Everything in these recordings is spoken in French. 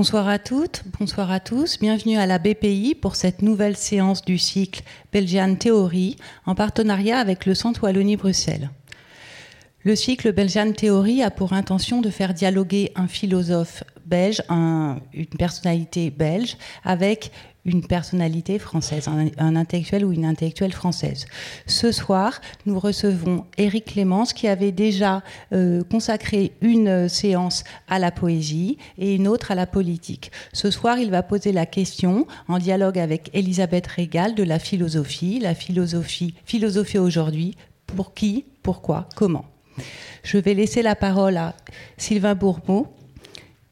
Bonsoir à toutes, bonsoir à tous. Bienvenue à la BPI pour cette nouvelle séance du cycle Belgian Theory en partenariat avec le Centre Wallonie-Bruxelles. Le cycle Belgian Theory a pour intention de faire dialoguer un philosophe belge, une personnalité belge, avec une personnalité française, un, intellectuel ou une intellectuelle française. Ce soir, nous recevons Éric Clémence qui avait déjà euh, consacré une séance à la poésie et une autre à la politique. Ce soir, il va poser la question en dialogue avec Elisabeth Régal de la philosophie, la philosophie, philosophie aujourd'hui, pour qui, pourquoi, comment? Je vais laisser la parole à Sylvain Bourbeau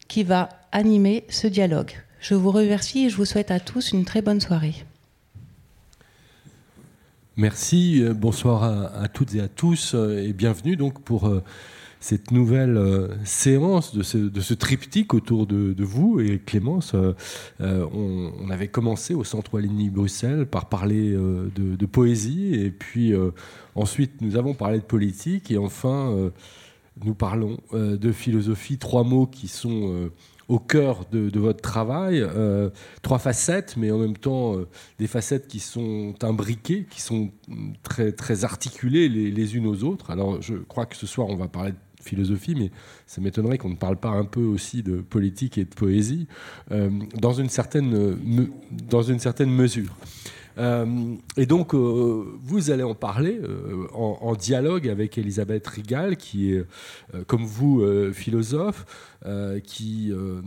qui va animer ce dialogue. Je vous remercie et je vous souhaite à tous une très bonne soirée. Merci, euh, bonsoir à, toutes et à tous euh, et bienvenue donc pour euh, cette nouvelle séance de ce, triptyque autour de, vous et Clémence. on, avait commencé au Centre Wallonie Bruxelles par parler de, poésie et puis ensuite nous avons parlé de politique et enfin nous parlons de philosophie, trois mots qui sont au cœur de, votre travail. Euh, trois facettes, mais en même temps euh, des facettes qui sont imbriquées, qui sont très, très articulées les, unes aux autres. Alors je crois que ce soir on va parler de philosophie, mais ça m'étonnerait qu'on ne parle pas un peu aussi de politique et de poésie euh, dans, une certaine, dans une certaine mesure. et donc, vous allez en parler en, en, dialogue avec Elisabeth Rigal, qui est, comme vous, philosophe, euh, qui euh,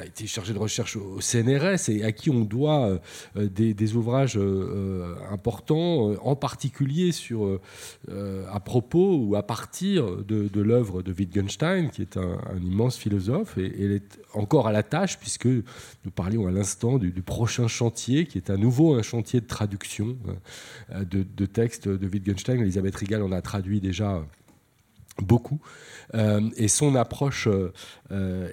a été chargé de recherche au CNRS et à qui on doit euh, des, ouvrages importants, en particulier sur, à propos ou à partir de, l'œuvre de Wittgenstein, qui est un, immense philosophe, et, elle est encore à la tâche, puisque nous parlions à l'instant du, prochain chantier, qui est à nouveau un chantier de traduction de, de textes de Wittgenstein. Elisabeth Rigal en a traduit déjà beaucoup. Euh, et son approche euh, euh,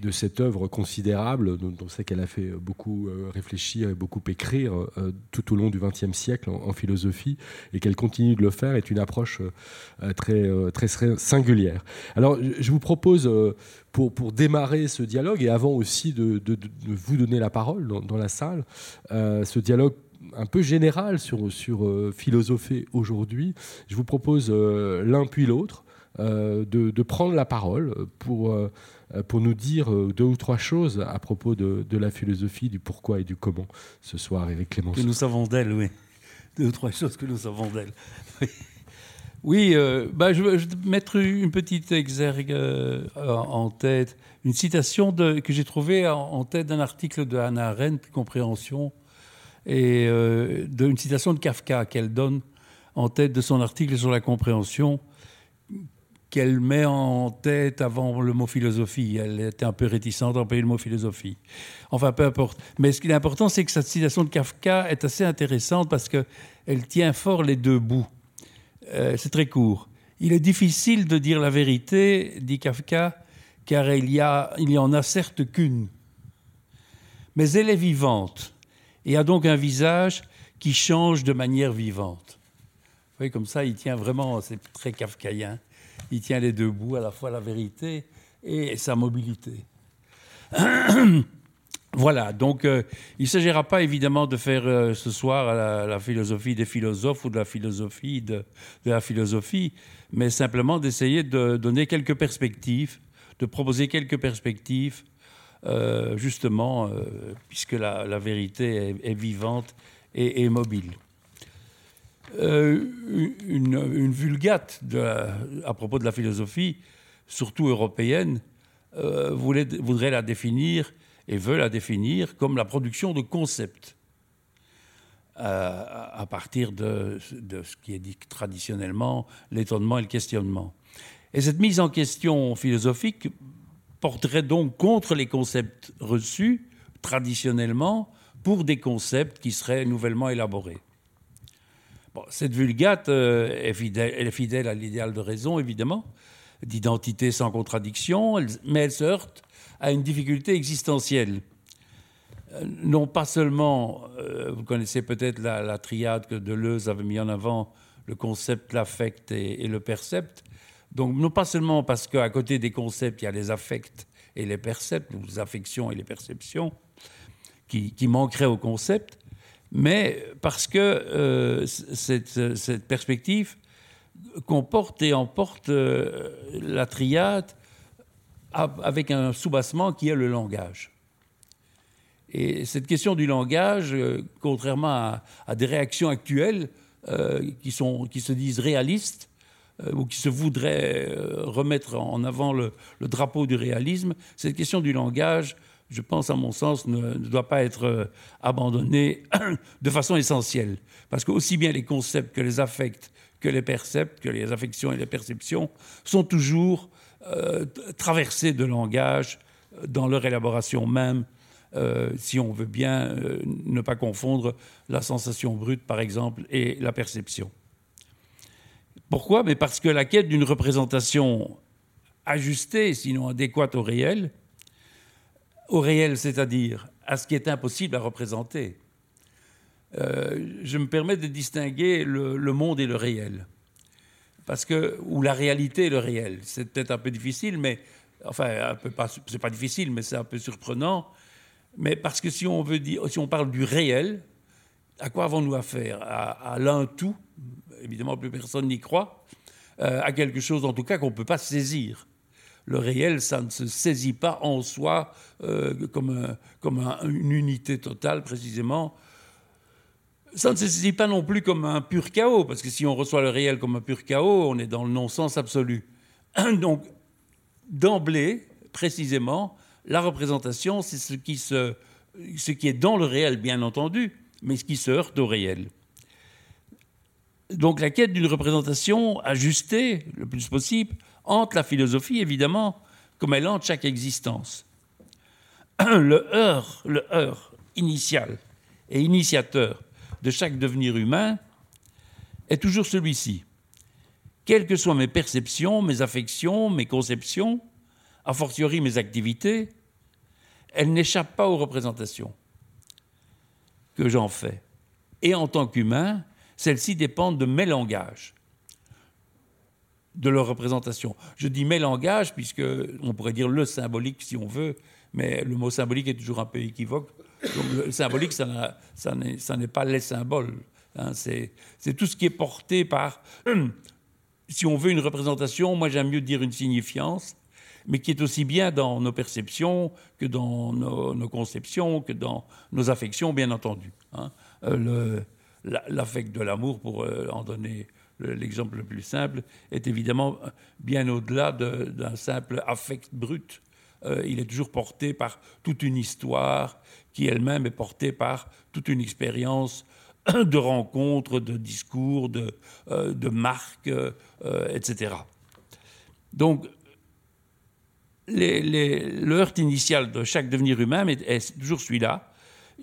de cette œuvre considérable, dont on sait qu'elle a fait beaucoup réfléchir et beaucoup écrire tout au long du XXe siècle en, philosophie, et qu'elle continue de le faire, est une approche très, très singulière. Alors, je vous propose, pour, pour démarrer ce dialogue, et avant aussi de, vous donner la parole dans, la salle, ce dialogue un peu général sur, sur philosopher aujourd'hui. Je vous propose l'un puis l'autre. Euh, de, prendre la parole pour, euh, pour nous dire euh, deux ou trois choses à propos de, la philosophie, du pourquoi et du comment ce soir, Eric Clémenceau. Que nous savons d'elle, oui. Deux ou trois choses que nous savons d'elle. Oui, bah, je, vais mettre une petite exergue en tête, une citation de, que j'ai trouvée en, tête d'un article de Hannah Arendt, Compréhension, et d'une citation de Kafka qu'elle donne en tête de son article sur la compréhension qu'elle met en tête avant le mot philosophie. Elle était un peu réticente à employer le mot philosophie. Enfin, peu importe. Mais ce qui est important, c'est que cette citation de Kafka est assez intéressante parce qu'elle tient fort les deux bouts. Euh, c'est très court. Il est difficile de dire la vérité, dit Kafka, car il y, a, il y en a certes qu'une. Mais elle est vivante et a donc un visage qui change de manière vivante. Vous voyez, comme ça, il tient vraiment, c'est très kafkaïen il tient les deux bouts, à la fois la vérité et sa mobilité. Voilà, donc euh, il ne s'agira pas évidemment de faire euh, ce soir la, philosophie des philosophes ou de la philosophie de, la philosophie, mais simplement d'essayer de donner quelques perspectives, de proposer quelques perspectives, euh, justement, puisque la, vérité est, vivante et mobile. Euh, une, vulgate à propos de la philosophie, surtout européenne, euh, voudrait la définir et veut la définir comme la production de concepts euh, à partir de, ce qui est dit traditionnellement l'étonnement et le questionnement. Et cette mise en question philosophique porterait donc contre les concepts reçus traditionnellement pour des concepts qui seraient nouvellement élaborés cette vulgate euh, est, fidèle, à l'idéal de raison, évidemment, d'identité sans contradiction, mais elle se heurte à une difficulté existentielle. Euh, non pas seulement, euh, vous connaissez peut-être la, triade que Deleuze avait mis en avant, le concept, l'affect et, le percept. Donc non pas seulement parce qu'à côté des concepts, il y a les affects et les percepts, les affections et les perceptions, qui, qui manqueraient au concept, mais parce que euh, cette, cette, perspective comporte et emporte euh, la triade avec un soubassement qui est le langage. Et cette question du langage, euh, contrairement à, des réactions actuelles qui, sont, qui se disent réalistes, ou qui se voudraient remettre en avant le, drapeau du réalisme, cette question du langage je pense, à mon sens, ne, doit pas être euh, abandonné de façon essentielle. Parce que aussi bien les concepts que les affects, que les percepts, que les affections et les perceptions sont toujours euh, traversés de langage euh, dans leur élaboration même, si on veut bien ne pas confondre la sensation brute, par exemple, et la perception. Pourquoi? Parce que la quête d'une représentation ajustée, sinon adéquate au réel, au réel, c'est-à-dire à ce qui est impossible à représenter. Euh, je me permets de distinguer le, monde et le réel. Parce que, ou la réalité et le réel. C'est peut-être un peu difficile, mais, enfin, c'est pas difficile, mais c'est un peu surprenant. Mais parce que si on veut dire, si on parle du réel, à quoi avons-nous affaire? À, l'un tout, évidemment, plus personne n'y croit, euh, à quelque chose en tout cas qu'on ne peut pas saisir le réel, ça ne se saisit pas en soi euh, comme, comme une unité totale, précisément. Ça ne se saisit pas non plus comme un pur chaos, parce que si on reçoit le réel comme un pur chaos, on est dans le non-sens absolu. Donc, d'emblée, précisément, la représentation, c'est ce qui, se, ce qui est dans le réel, bien entendu, mais ce qui se heurte au réel. Donc la quête d'une représentation ajustée le plus possible hante la philosophie, évidemment, comme elle hante chaque existence. Le heurt, le heurt initial et initiateur de chaque devenir humain est toujours celui-ci. Quelles que soient mes perceptions, mes affections, mes conceptions, a fortiori mes activités, elles n'échappent pas aux représentations que j'en fais. Et en tant qu'humain, celles-ci dépendent de mes langages de leur représentation. Je dis mes langages, puisque on pourrait dire le symbolique si on veut, mais le mot symbolique est toujours un peu équivoque. Donc le symbolique, ça, n'est pas les symboles. Hein. c'est tout ce qui est porté par, si on veut une représentation, moi j'aime mieux dire une signifiance, mais qui est aussi bien dans nos perceptions que dans nos, conceptions, que dans nos affections, bien entendu. Hein. Euh, l'affect de l'amour, pour euh, en donner l'exemple le plus simple, est évidemment bien au-delà d'un simple affect brut. Euh, il est toujours porté par toute une histoire qui elle-même est portée par toute une expérience de rencontres, de discours, de, euh, de marques, euh, etc. Donc, les, le heurt initial de chaque devenir humain est, toujours celui-là.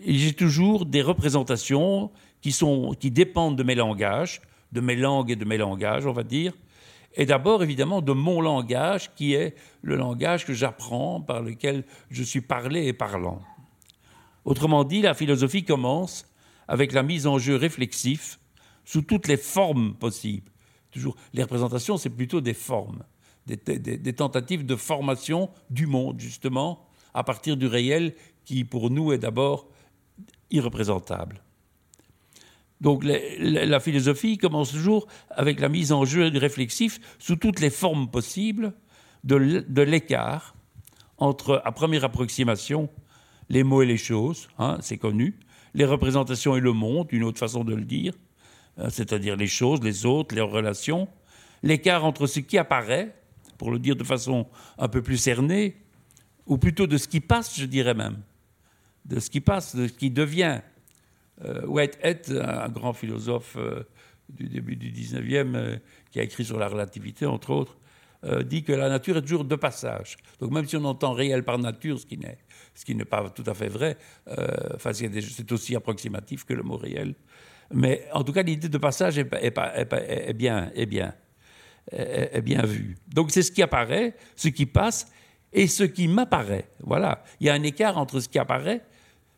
J'ai toujours des représentations qui, sont, qui dépendent de mes langages, de mes langues et de mes langages, on va dire, et d'abord évidemment de mon langage qui est le langage que j'apprends, par lequel je suis parlé et parlant. Autrement dit, la philosophie commence avec la mise en jeu réflexif sous toutes les formes possibles. Toujours, les représentations, c'est plutôt des formes, des, des, tentatives de formation du monde, justement, à partir du réel qui, pour nous, est d'abord irreprésentable. Donc la, philosophie commence toujours avec la mise en jeu réflexif sous toutes les formes possibles de l'écart entre, à première approximation, les mots et les choses, hein, c'est connu, les représentations et le monde, une autre façon de le dire, hein, c'est-à-dire les choses, les autres, les relations, l'écart entre ce qui apparaît, pour le dire de façon un peu plus cernée, ou plutôt de ce qui passe, je dirais même, de ce qui passe, de ce qui devient, euh, Whitehead, un grand philosophe euh, du début du 19e, euh, qui a écrit sur la relativité, entre autres, dit que la nature est toujours de passage. Donc même si on entend réel par nature, ce qui n'est, pas tout à fait vrai, c'est aussi approximatif que le mot réel. Mais en tout cas, l'idée de passage est, est, bien, est, bien, est, bien vue. Donc c'est ce qui apparaît, ce qui passe et ce qui m'apparaît. Voilà. Il y a un écart entre ce qui apparaît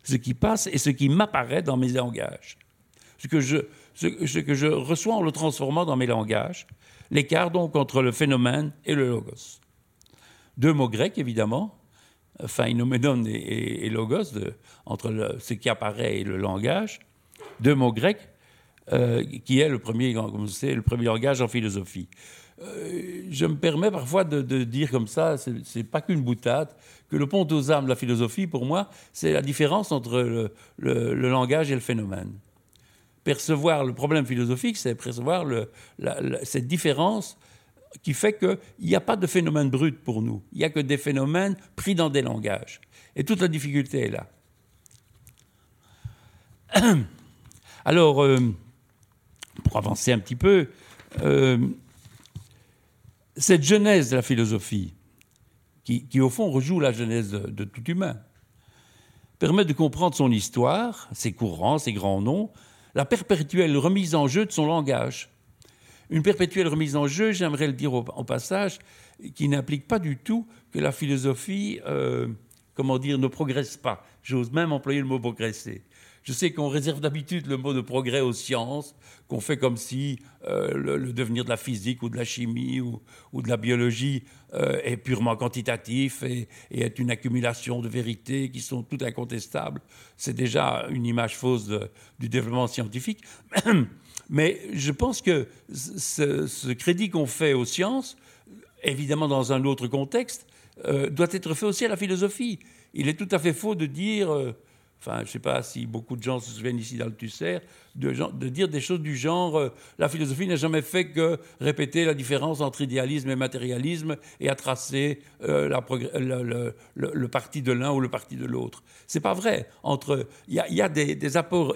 ce qui passe et ce qui m'apparaît dans mes langages. Ce que, je, ce, que je reçois en le transformant dans mes langages, l'écart donc entre le phénomène et le logos. Deux mots grecs, évidemment, phénoménon et, logos, entre ce qui apparaît et le langage, deux mots grecs, euh, qui est le premier, le premier langage en philosophie. Euh, je me permets parfois de, dire comme ça, c'est pas qu'une boutade, que le pont aux âmes de la philosophie, pour moi, c'est la différence entre le, langage et le phénomène. Percevoir le problème philosophique, c'est percevoir cette différence qui fait qu'il n'y a pas de phénomène brut pour nous. Il n'y a que des phénomènes pris dans des langages. Et toute la difficulté est là. Alors, euh, pour avancer un petit peu, euh, cette genèse de la philosophie, qui, au fond rejoue la genèse de, tout humain, permet de comprendre son histoire, ses courants, ses grands noms, la perpétuelle remise en jeu de son langage. Une perpétuelle remise en jeu, j'aimerais le dire au, passage, qui n'implique pas du tout que la philosophie, euh, comment dire, ne progresse pas. J'ose même employer le mot progresser. Je sais qu'on réserve d'habitude le mot de progrès aux sciences, qu'on fait comme si euh, le, devenir de la physique ou de la chimie ou, de la biologie euh, est purement quantitatif et, est une accumulation de vérités qui sont toutes incontestables. C'est déjà une image fausse du développement scientifique. Mais je pense que ce, crédit qu'on fait aux sciences, évidemment dans un autre contexte, euh, doit être fait aussi à la philosophie. Il est tout à fait faux de dire enfin, je ne sais pas si beaucoup de gens se souviennent ici dans le Tusser, de, dire des choses du genre euh, la philosophie n'a jamais fait que répéter la différence entre idéalisme et matérialisme et à tracer euh, le, parti de l'un ou le parti de l'autre. C'est pas vrai. Entre il y, a, des apports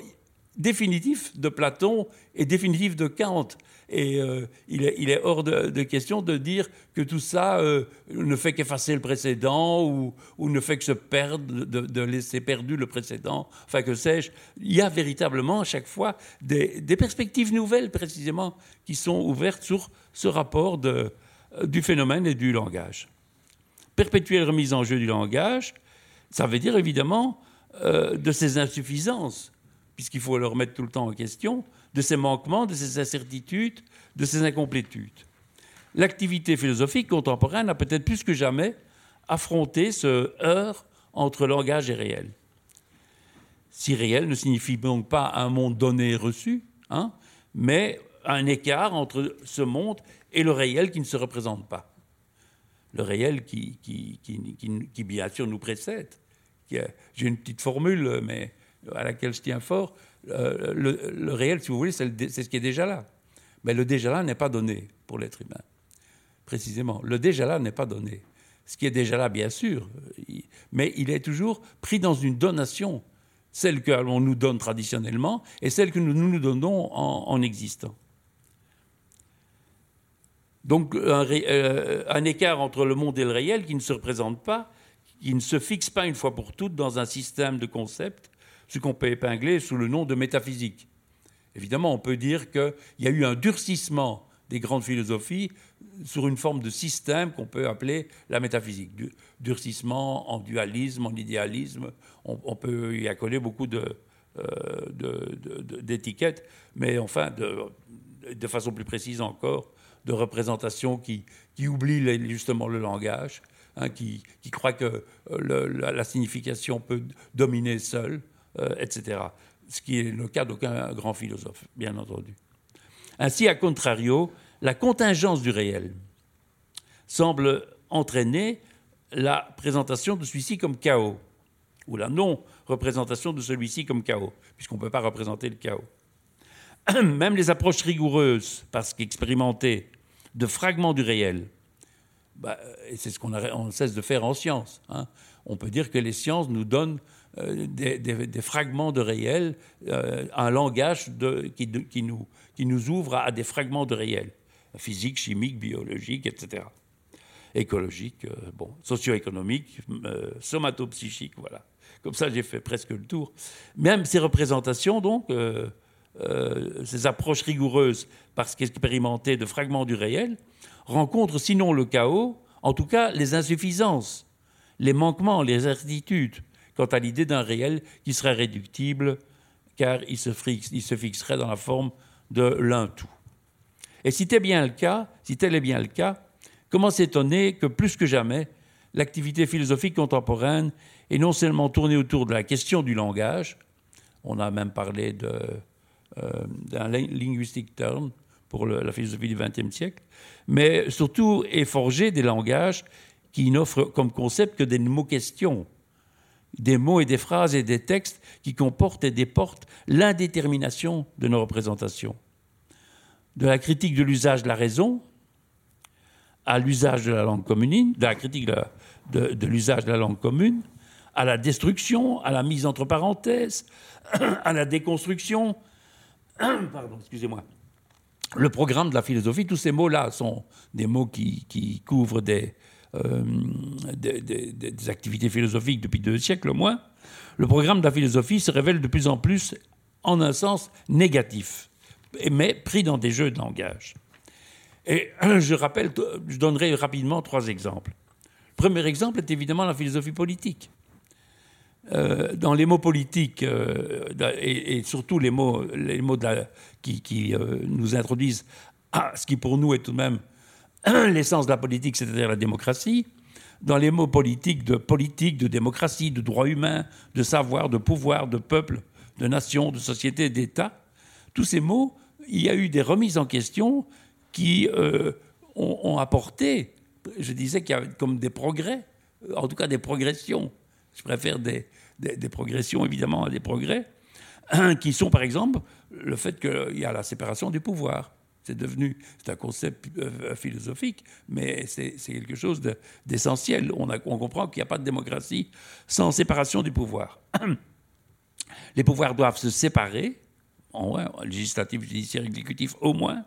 définitifs de Platon et définitifs de Kant. Et euh, il, est, hors de, question de dire que tout ça euh, ne fait qu'effacer le précédent ou, ne fait que se perdre, de, laisser perdu le précédent. Enfin, que sais-je. Il y a véritablement à chaque fois des, perspectives nouvelles, précisément, qui sont ouvertes sur ce rapport euh, du phénomène et du langage. Perpétuelle remise en jeu du langage, ça veut dire évidemment de ses insuffisances, puisqu'il faut le remettre tout le temps en question, de ses manquements, de ses incertitudes, de ses incomplétudes. L'activité philosophique contemporaine a peut-être plus que jamais affronté ce heurt entre langage et réel. Si réel ne signifie donc pas un monde donné et reçu, hein, mais un écart entre ce monde et le réel qui ne se représente pas. Le réel qui, bien sûr nous précède. J'ai une petite formule, mais à laquelle je tiens fort. Euh, le, réel, si vous voulez, c'est ce qui est déjà là. Mais le déjà là n'est pas donné pour l'être humain. Précisément. Le déjà là n'est pas donné. Ce qui est déjà là, bien sûr, mais il est toujours pris dans une donation, celle que l'on nous donne traditionnellement et celle que nous nous donnons en, existant. Donc un, euh, un, écart entre le monde et le réel qui ne se représente pas, qui ne se fixe pas une fois pour toutes dans un système de concepts, ce qu'on peut épingler sous le nom de métaphysique. Évidemment, on peut dire qu'il y a eu un durcissement des grandes philosophies sur une forme de système qu'on peut appeler la métaphysique. durcissement en dualisme, en idéalisme, on, peut y accoler beaucoup euh, d'étiquettes, mais enfin, de, façon plus précise encore, de représentations qui, qui oublient justement le langage, hein, qui, qui croient que euh, la, signification peut dominer seule. Euh, etc. Ce qui est le cas d'aucun grand philosophe, bien entendu. Ainsi, à contrario, la contingence du réel semble entraîner la présentation de celui-ci comme chaos, ou la non-représentation de celui-ci comme chaos, puisqu'on ne peut pas représenter le chaos. Même les approches rigoureuses, parce qu'expérimentées, de fragments du réel, bah, et c'est ce qu'on cesse de faire en science. Hein. On peut dire que les sciences nous donnent euh, des, fragments de réel, euh, un langage qui, nous, ouvre à, des fragments de réel, physique, chimique, biologique, etc. Écologique, euh, bon, socio-économique, somatopsychique, voilà. Comme ça, j'ai fait presque le tour. Même ces représentations, donc, ces approches rigoureuses, parce qu'expérimentées de fragments du réel, rencontrent sinon le chaos, en tout cas les insuffisances, les manquements, les incertitudes, quant à l'idée d'un réel qui serait réductible, car il se, fixerait dans la forme de l'un tout. Et si tel, bien le cas, si tel est bien le cas, comment s'étonner que plus que jamais, l'activité philosophique contemporaine est non seulement tournée autour de la question du langage, on a même parlé euh, d'un linguistic term pour la philosophie du XXe siècle, mais surtout est forgée des langages qui n'offrent comme concept que des mots-questions, des mots et des phrases et des textes qui comportent et déportent l'indétermination de nos représentations. De la critique de l'usage de la raison à l'usage de la langue commune, de la critique de, l'usage de la langue commune, à la destruction, à la mise entre parenthèses, à la déconstruction. Pardon, excusez-moi. Le programme de la philosophie, tous ces mots-là sont des mots qui, couvrent des, euh, des, activités philosophiques depuis deux siècles au moins. Le programme de la philosophie se révèle de plus en plus en un sens négatif, mais pris dans des jeux de langage. Et je rappelle, je donnerai rapidement trois exemples. Le premier exemple est évidemment la philosophie politique. Euh, dans les mots politiques euh, et, surtout les mots, les mots qui, euh, nous introduisent à ce qui pour nous est tout de même l'essence de la politique, c'est-à-dire la démocratie, dans les mots politiques de politique, de démocratie, de droit humain, de savoir, de pouvoir, de peuple, de nation, de société, d'État, tous ces mots, il y a eu des remises en question qui ont, apporté, je disais qu'il y avait comme des progrès, en tout cas des progressions. Je préfère des, des, progressions, évidemment, à des progrès, qui sont, par exemple, le fait qu'il y a la séparation du pouvoir. C'est devenu, c'est un concept euh, philosophique, mais c'est quelque chose d'essentiel. On, comprend qu'il n'y a pas de démocratie sans séparation du pouvoir. Les pouvoirs doivent se séparer, en moins, législatif, judiciaire, exécutif au moins,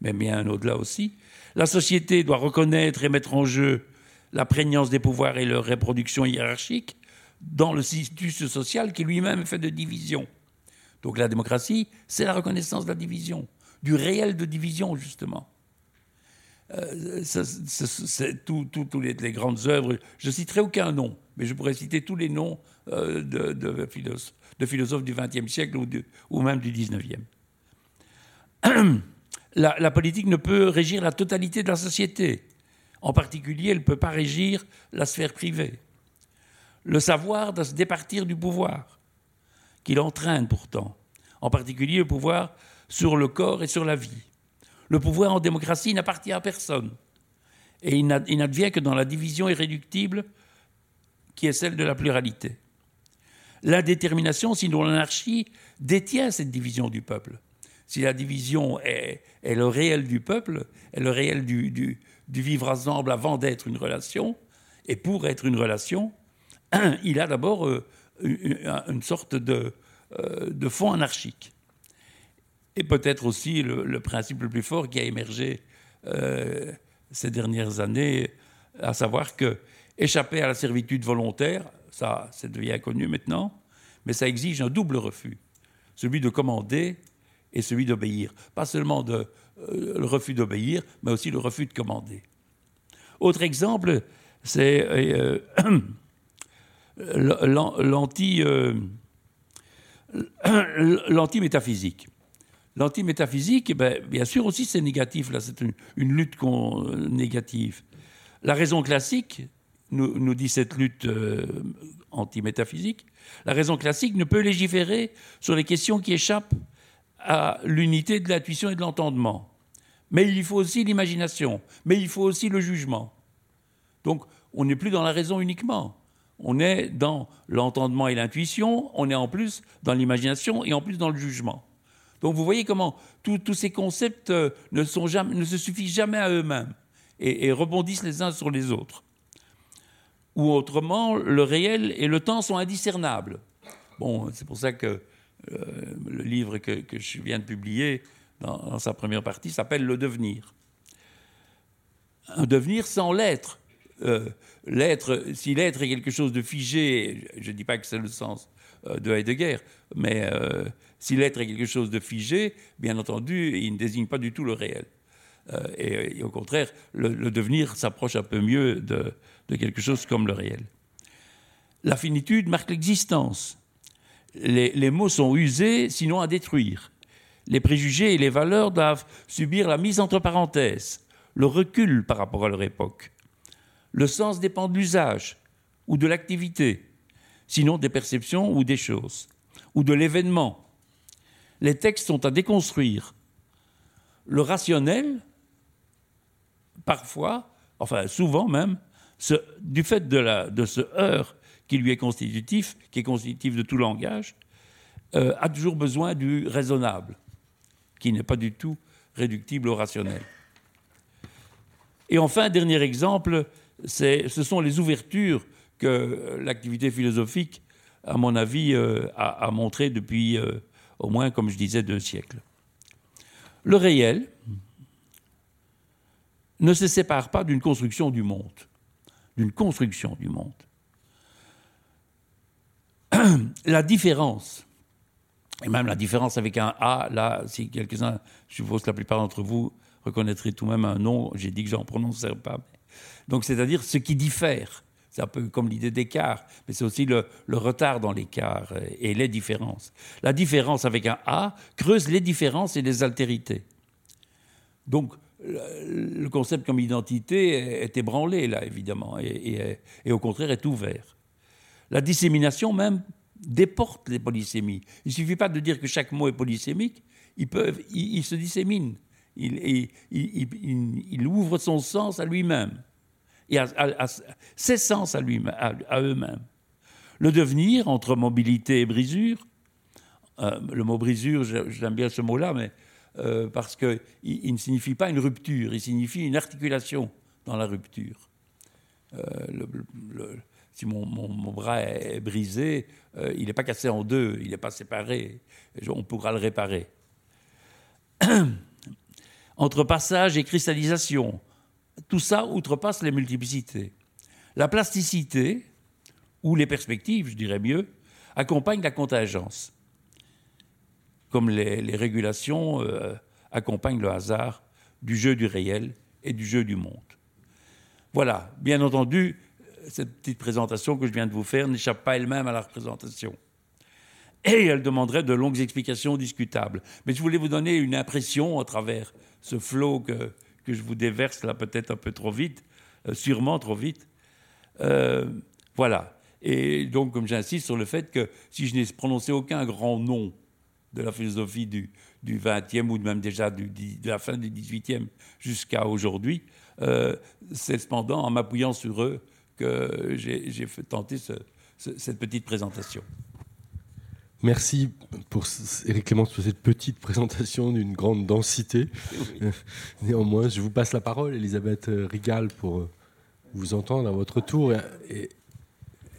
mais bien au-delà aussi. La société doit reconnaître et mettre en jeu la prégnance des pouvoirs et leur reproduction hiérarchique dans le système social qui lui-même est fait de division. Donc la démocratie, c'est la reconnaissance de la division, du réel de division, justement. Euh, c'est toutes les, grandes œuvres. Je citerai aucun nom, mais je pourrais citer tous les noms euh, de, philosophes, du XXe siècle ou, ou, même du XIXe. La, la, politique ne peut régir la totalité de la société. En particulier, elle ne peut pas régir la sphère privée le savoir doit se départir du pouvoir, qu'il entraîne pourtant, en particulier le pouvoir sur le corps et sur la vie. Le pouvoir en démocratie n'appartient à personne, et il n'advient que dans la division irréductible qui est celle de la pluralité. L'indétermination, sinon l'anarchie, détient cette division du peuple. Si la division est, le réel du peuple, est le réel du, vivre ensemble avant d'être une relation, et pour être une relation, il a d'abord euh, une, sorte de, euh, de fond anarchique. Et peut-être aussi le, principe le plus fort qui a émergé euh, ces dernières années, à savoir que échapper à la servitude volontaire, ça, devient connu maintenant, mais ça exige un double refus, celui de commander et celui d'obéir. Pas seulement de, le refus d'obéir, mais aussi le refus de commander. Autre exemple, c'est euh, l'anti-métaphysique. L'anti-métaphysique, eh ben, bien sûr aussi c'est négatif, là c'est une, lutte négative. La raison classique, nous, dit cette lutte euh, anti-métaphysique, la raison classique ne peut légiférer sur les questions qui échappent à l'unité de l'intuition et de l'entendement. Mais il faut aussi l'imagination, mais il faut aussi le jugement. Donc on n'est plus dans la raison uniquement on est dans l'entendement et l'intuition, on est en plus dans l'imagination et en plus dans le jugement. Donc vous voyez comment tous ces concepts euh, ne, se suffisent jamais à eux-mêmes et, rebondissent les uns sur les autres. Ou autrement, le réel et le temps sont indiscernables. Bon, c'est pour ça que euh, le livre que, je viens de publier dans sa première partie s'appelle Le devenir. Un devenir sans l'être. Euh, l'être, si l'être est quelque chose de figé, je ne dis pas que c'est le sens de Heidegger, mais euh, si l'être est quelque chose de figé, bien entendu, il ne désigne pas du tout le réel. Et, au contraire, le, devenir s'approche un peu mieux de, quelque chose comme le réel. La finitude marque l'existence. Les mots sont usés, sinon à détruire. Les préjugés et les valeurs doivent subir la mise entre parenthèses, le recul par rapport à leur époque. Le sens dépend de l'usage ou de l'activité, sinon des perceptions ou des choses, ou de l'événement. Les textes sont à déconstruire. Le rationnel, parfois, enfin souvent même, du fait de, de, ce heurt qui lui est constitutif, qui est constitutif de tout langage, euh, a toujours besoin du raisonnable, qui n'est pas du tout réductible au rationnel. Et enfin, dernier exemple, ce sont les ouvertures que l'activité philosophique, à mon avis, euh, a, montrées depuis euh, au moins, comme je disais, deux siècles. Le réel ne se sépare pas d'une construction du monde, d'une construction du monde. La différence, et même la différence avec un A, là, si quelques-uns, je suppose que la plupart d'entre vous reconnaîtraient tout de même un nom, j'ai dit que j'en prononcerai pas. Donc, c'est-à-dire ce qui diffère. C'est un peu comme l'idée d'écart, mais c'est aussi le, retard dans l'écart et les différences. La différence avec un A creuse les différences et les altérités. Donc, le concept comme identité est ébranlé, là, évidemment, et, au contraire est ouvert. La dissémination même déporte les polysémies. Il ne suffit pas de dire que chaque mot est polysémique, ils, se disséminent. Il, il, ouvre son sens à lui-même et à, à, lui à, eux-mêmes. Le devenir entre mobilité et brisure, euh, le mot brisure, j'aime bien ce mot-là, mais euh, parce qu'il il ne signifie pas une rupture, il signifie une articulation dans la rupture. Euh, si mon, bras est brisé, il n'est pas cassé en deux, il n'est pas séparé, on pourra le réparer. Entre passage et cristallisation, tout ça outrepasse les multiplicités. La plasticité, ou les perspectives, je dirais mieux, accompagnent la contingence, comme les, régulations euh, accompagnent le hasard du jeu du réel et du jeu du monde. Voilà, bien entendu, cette petite présentation que je viens de vous faire n'échappe pas elle-même à la représentation. Et elle demanderait de longues explications discutables. Mais je voulais vous donner une impression à travers ce flot que, que je vous déverse là peut-être un peu trop vite, euh, sûrement trop vite. Euh, voilà. Et donc, comme j'insiste sur le fait que si je n'ai prononcé aucun grand nom de la philosophie du, du 20e ou même déjà de la fin du 18e jusqu'à aujourd'hui, euh, c'est cependant en m'appuyant sur eux que j'ai tenter cette petite présentation. Merci pour Eric Clémence pour cette petite présentation d'une grande densité. Néanmoins, je vous passe la parole, Elisabeth Rigal, pour euh, vous entendre à votre tour et,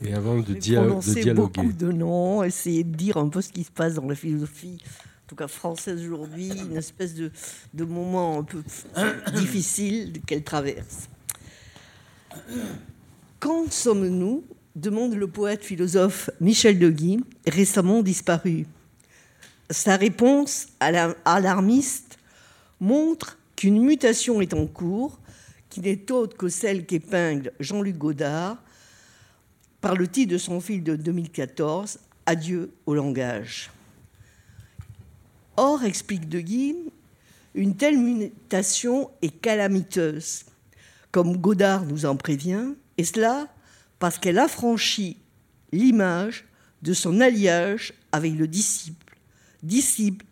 et avant de, dia de dialoguer. beaucoup de noms, essayer de dire un peu ce qui se passe dans la philosophie, en tout cas française aujourd'hui, une espèce de, de moment un peu difficile qu'elle traverse. Quand sommes-nous demande le poète philosophe Michel Deguy, récemment disparu. Sa réponse alarmiste montre qu'une mutation est en cours, qui n'est autre que celle qu'épingle Jean-Luc Godard par le titre de son film de 2014, Adieu au langage. Or, explique Deguy, une telle mutation est calamiteuse, comme Godard nous en prévient, et cela parce qu'elle affranchit l'image de son alliage avec le disciple. Disciple.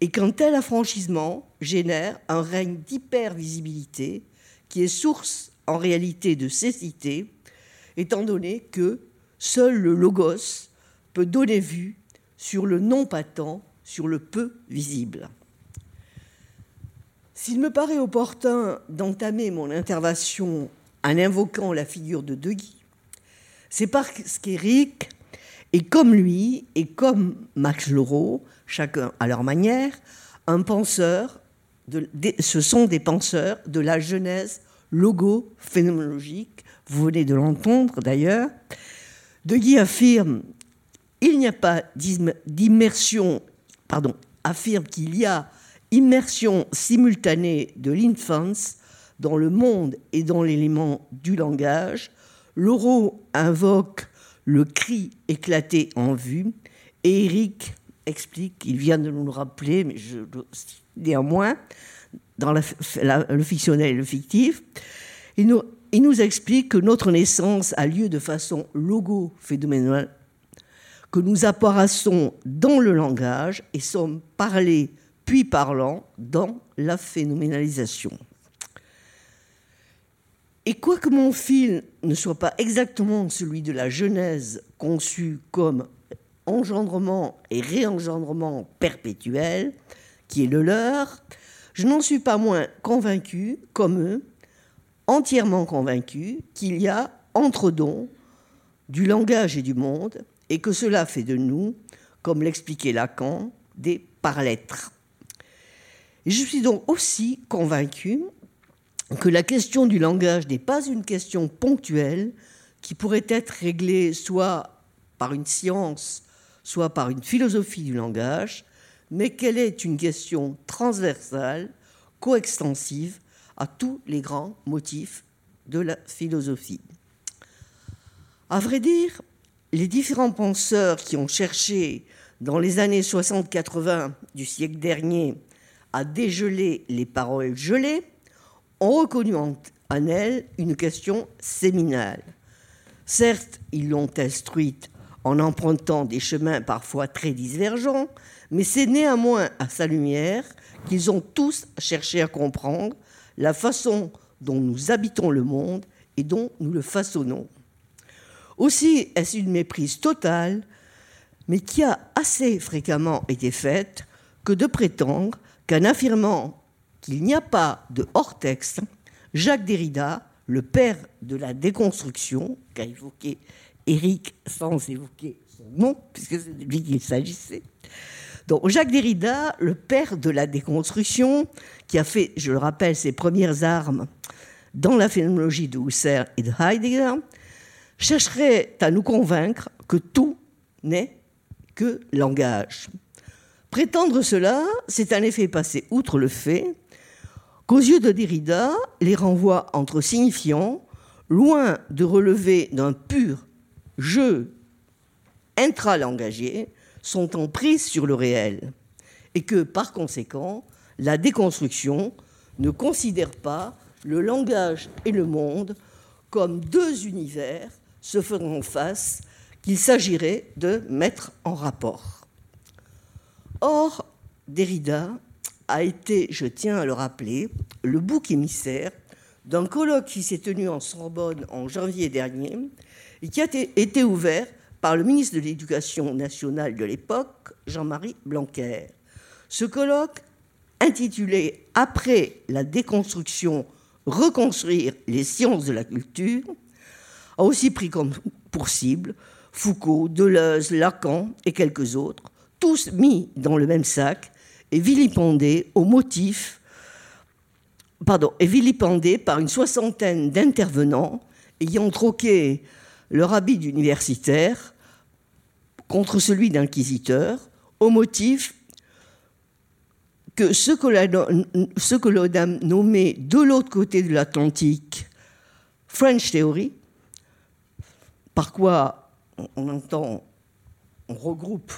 Et qu'un tel affranchissement génère un règne d'hypervisibilité qui est source en réalité de cécité, étant donné que seul le logos peut donner vue sur le non patent, sur le peu visible. S'il me paraît opportun d'entamer mon intervention en invoquant la figure de Deguy, c'est parce qu'Éric est comme lui et comme Max Laureau, chacun à leur manière, un penseur, ce sont des penseurs de la genèse logo-phénoménologique, vous venez de l'entendre d'ailleurs. De Guy affirme il n'y a pas d'immersion, pardon, affirme qu'il y a immersion simultanée de l'infance dans le monde et dans l'élément du langage, Laureau invoque le cri éclaté en vue et Eric explique, il vient de nous le rappeler, mais je, néanmoins, dans le fictionnel et le fictif, il nous il nous explique que notre naissance a lieu de façon logo-phénoménale, que nous apparaissons dans le langage et sommes parlés puis parlants dans la phénoménalisation. Et quoique mon fil ne soit pas exactement celui de la Genèse conçue comme engendrement et réengendrement perpétuel, qui est le leur, je n'en suis pas moins convaincu, comme eux, entièrement convaincu, qu'il y a entre dons du langage et du monde, et que cela fait de nous, comme l'expliquait Lacan, des par-lettres. Je suis donc aussi convaincu que la question du langage n'est pas une question ponctuelle qui pourrait être réglée soit par une science, soit par une philosophie du langage, mais qu'elle est une question transversale, coextensive à tous les grands motifs de la philosophie. À vrai dire, les différents penseurs qui ont cherché dans les années 60-80 du siècle dernier à dégeler les paroles gelées ont reconnu en, elle une question séminale. Certes, ils l'ont instruite en empruntant des chemins parfois très divergents, mais c'est néanmoins à sa lumière qu'ils ont tous cherché à comprendre la façon dont nous habitons le monde et dont nous le façonnons. Aussi est-ce une méprise totale, mais qui a assez fréquemment été faite, que de prétendre qu'en affirmant qu'il n'y a pas de hors-texte, Jacques Derrida, le père de la déconstruction, qu'a évoqué Éric sans évoquer son nom, puisque c'est de lui qu'il s'agissait. Donc Jacques Derrida, le père de la déconstruction, qui a fait, je le rappelle, ses premières armes dans la phénoménologie de Husserl et de Heidegger, chercherait à nous convaincre que tout n'est que langage. Prétendre cela, c'est en effet passer outre le fait qu'aux yeux de Derrida, les renvois entre signifiants, loin de relever d'un pur jeu intralangagier, sont en prise sur le réel, et que par conséquent, la déconstruction ne considère pas le langage et le monde comme deux univers se feront face qu'il s'agirait de mettre en rapport. Or, Derrida a été, je tiens à le rappeler, le bouc émissaire d'un colloque qui s'est tenu en Sorbonne en janvier dernier et qui a été ouvert par le ministre de l'Éducation nationale de l'époque, Jean-Marie Blanquer. Ce colloque, intitulé Après la déconstruction, reconstruire les sciences de la culture, a aussi pris comme pour cible Foucault, Deleuze, Lacan et quelques autres, tous mis dans le même sac et vilipendés au motif, pardon, et vilipendés par une soixantaine d'intervenants ayant troqué leur habit d'universitaire contre celui d'inquisiteur au motif que ce que l'on a nommé de l'autre côté de l'Atlantique French Theory, par quoi on entend, on regroupe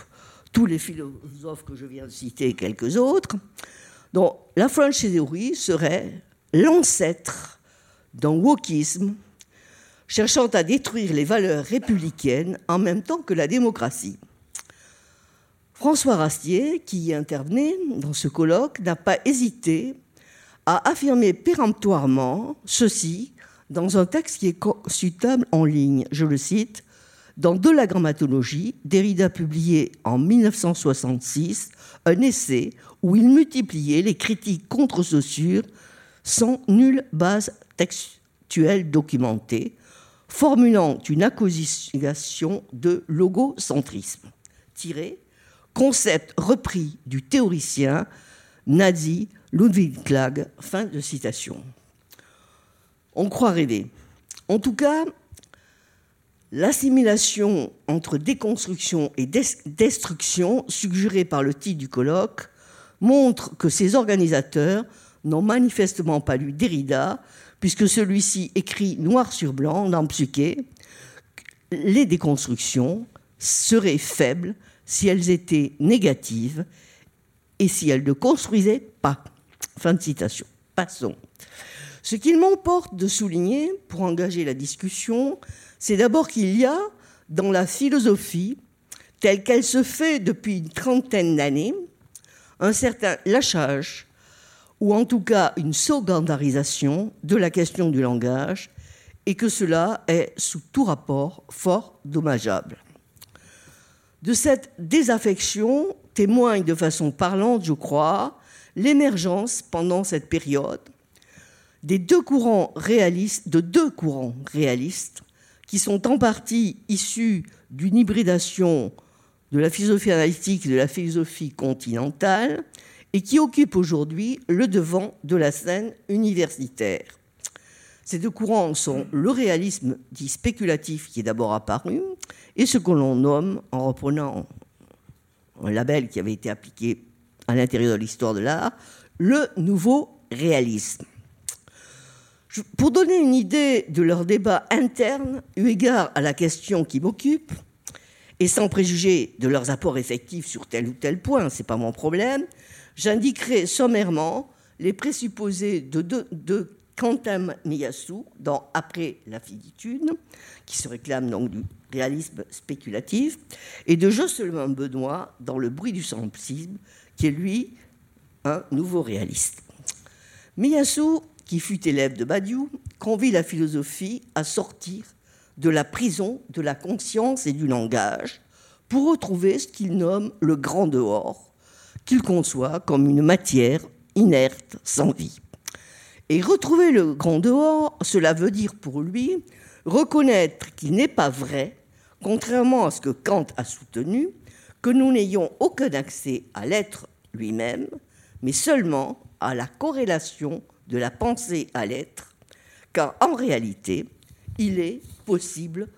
tous les philosophes que je viens de citer et quelques autres. Donc, la French Theory serait l'ancêtre d'un wokisme cherchant à détruire les valeurs républicaines en même temps que la démocratie. François Rastier, qui y intervenait dans ce colloque, n'a pas hésité à affirmer péremptoirement ceci dans un texte qui est consultable en ligne. Je le cite dans De la grammatologie, Derrida publiait en 1966 un essai où il multipliait les critiques contre Saussure sans nulle base textuelle documentée, formulant une accusation de logocentrisme. Tiré, concept repris du théoricien nazi Ludwig Klag. Fin de citation. On croit rêver. En tout cas, L'assimilation entre déconstruction et destruction, suggérée par le titre du colloque, montre que ces organisateurs n'ont manifestement pas lu Derrida, puisque celui-ci écrit noir sur blanc dans Psyché les déconstructions seraient faibles si elles étaient négatives et si elles ne construisaient pas. Fin de citation. Passons. Ce qu'il m'emporte de souligner pour engager la discussion, c'est d'abord qu'il y a dans la philosophie, telle qu'elle se fait depuis une trentaine d'années, un certain lâchage, ou en tout cas une secondarisation de la question du langage, et que cela est sous tout rapport fort dommageable. De cette désaffection témoigne de façon parlante, je crois, l'émergence pendant cette période des deux courants réalistes, de deux courants réalistes qui sont en partie issus d'une hybridation de la philosophie analytique et de la philosophie continentale et qui occupent aujourd'hui le devant de la scène universitaire. Ces deux courants sont le réalisme dit spéculatif qui est d'abord apparu et ce que l'on nomme, en reprenant un label qui avait été appliqué à l'intérieur de l'histoire de l'art, le nouveau réalisme. Pour donner une idée de leur débat interne, eu égard à la question qui m'occupe, et sans préjuger de leurs apports effectifs sur tel ou tel point, ce n'est pas mon problème, j'indiquerai sommairement les présupposés de, de, de Quentin dans Après la finitude, qui se réclame donc du réalisme spéculatif, et de Jocelyn Benoît dans Le bruit du simplisme, qui est lui un nouveau réaliste. Miyasu qui fut élève de Badiou, convie la philosophie à sortir de la prison de la conscience et du langage pour retrouver ce qu'il nomme le grand dehors, qu'il conçoit comme une matière inerte, sans vie. Et retrouver le grand dehors, cela veut dire pour lui reconnaître qu'il n'est pas vrai, contrairement à ce que Kant a soutenu, que nous n'ayons aucun accès à l'être lui-même, mais seulement à la corrélation de la pensée à l'être, car en réalité, il est possible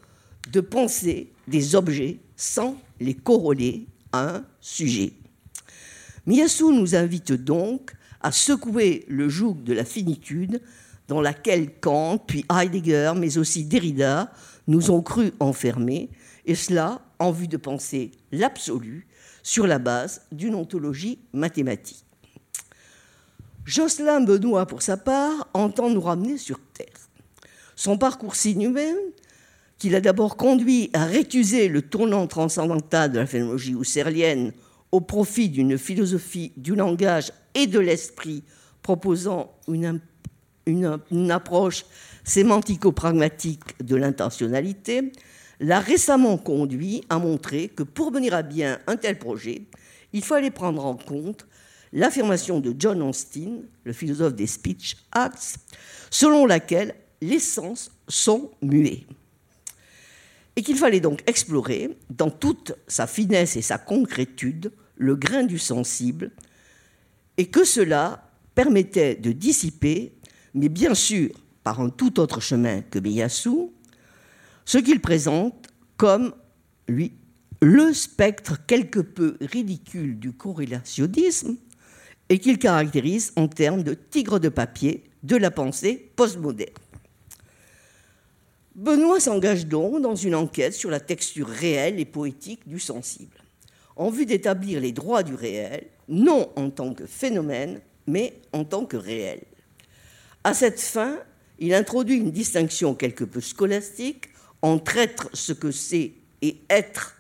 de penser des objets sans les corroler à un sujet. Miyasu nous invite donc à secouer le joug de la finitude dans laquelle Kant, puis Heidegger, mais aussi Derrida nous ont cru enfermés, et cela en vue de penser l'absolu sur la base d'une ontologie mathématique. Jocelyn Benoît, pour sa part, entend nous ramener sur Terre. Son parcours sinueux, qu'il a d'abord conduit à récuser le tournant transcendantal de la phénoménologie husserlienne au profit d'une philosophie du langage et de l'esprit proposant une, approche sémantico-pragmatique de l'intentionnalité, l'a récemment conduit à montrer que pour mener à bien un tel projet, il fallait prendre en compte l'affirmation de John Austin, le philosophe des speech acts, selon laquelle les sens sont muets. Et qu'il fallait donc explorer, dans toute sa finesse et sa concrétude, le grain du sensible, et que cela permettait de dissiper, mais bien sûr par un tout autre chemin que Miyasu, ce qu'il présente comme, lui, le spectre quelque peu ridicule du corrélationnisme, et qu'il caractérise en termes de tigre de papier de la pensée postmoderne. Benoît s'engage donc dans une enquête sur la texture réelle et poétique du sensible, en vue d'établir les droits du réel, non en tant que phénomène, mais en tant que réel. À cette fin, il introduit une distinction quelque peu scolastique entre être ce que c'est et être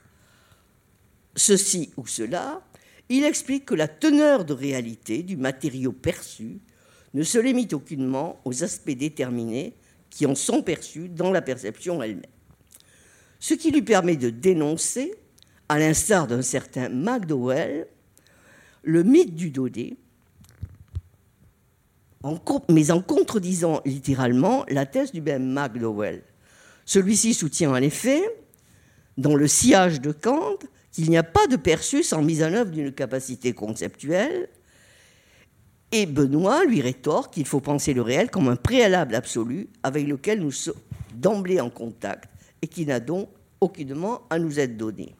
ceci ou cela, il explique que la teneur de réalité du matériau perçu ne se limite aucunement aux aspects déterminés qui en sont perçus dans la perception elle-même. Ce qui lui permet de dénoncer, à l'instar d'un certain McDowell, le mythe du Dodé, mais en contredisant littéralement la thèse du même McDowell. Celui-ci soutient en effet, dans le sillage de Kant, qu'il n'y a pas de perçu sans mise en œuvre d'une capacité conceptuelle. Et Benoît lui rétorque qu'il faut penser le réel comme un préalable absolu avec lequel nous sommes d'emblée en contact et qui n'a donc aucunement à nous être donné.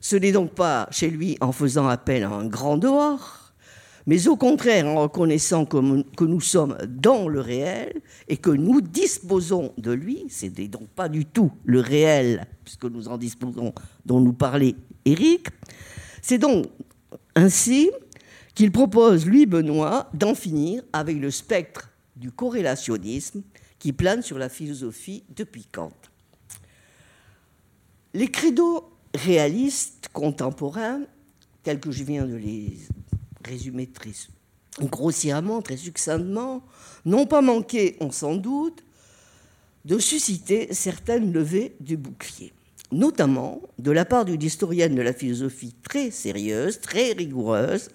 Ce n'est donc pas chez lui en faisant appel à un grand dehors, mais au contraire en reconnaissant que, nous sommes dans le réel et que nous disposons de lui, c'est donc pas du tout le réel, puisque nous en disposons, dont nous parlait Éric, c'est donc ainsi qu'il propose, lui, Benoît, d'en finir avec le spectre du corrélationnisme qui plane sur la philosophie depuis Kant. Les credos réalistes contemporains, tels que je viens de les résumer très grossièrement, très succinctement, n'ont pas manqué, on s'en doute, de susciter certaines levées du bouclier, notamment de la part d'une historienne de la philosophie très sérieuse, très rigoureuse,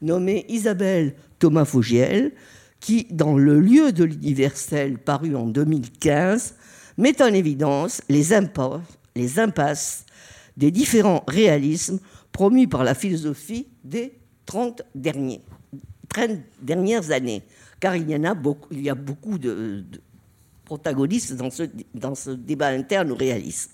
nommée Isabelle Thomas Faugiel, qui, dans Le lieu de l'universel paru en 2015, met en évidence les impasses, les impasses des différents réalismes promus par la philosophie des 30 derniers, 30 dernières années. Car il y, en a beaucoup, il y a beaucoup de, protagonistes dans ce, débat interne au réalisme.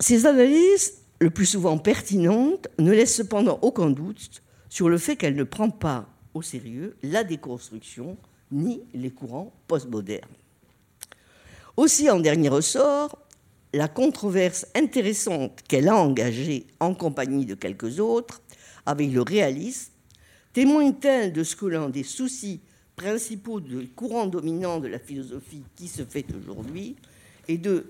Ces analyses, le plus souvent pertinentes, ne laissent cependant aucun doute sur le fait qu'elle ne prend pas au sérieux la déconstruction ni les courants postmodernes. Aussi, en dernier ressort, la controverse intéressante qu'elle a engagée en compagnie de quelques autres avec le réalisme témoigne-t-elle de ce que l'un des soucis principaux du courant dominant de la philosophie qui se fait aujourd'hui est de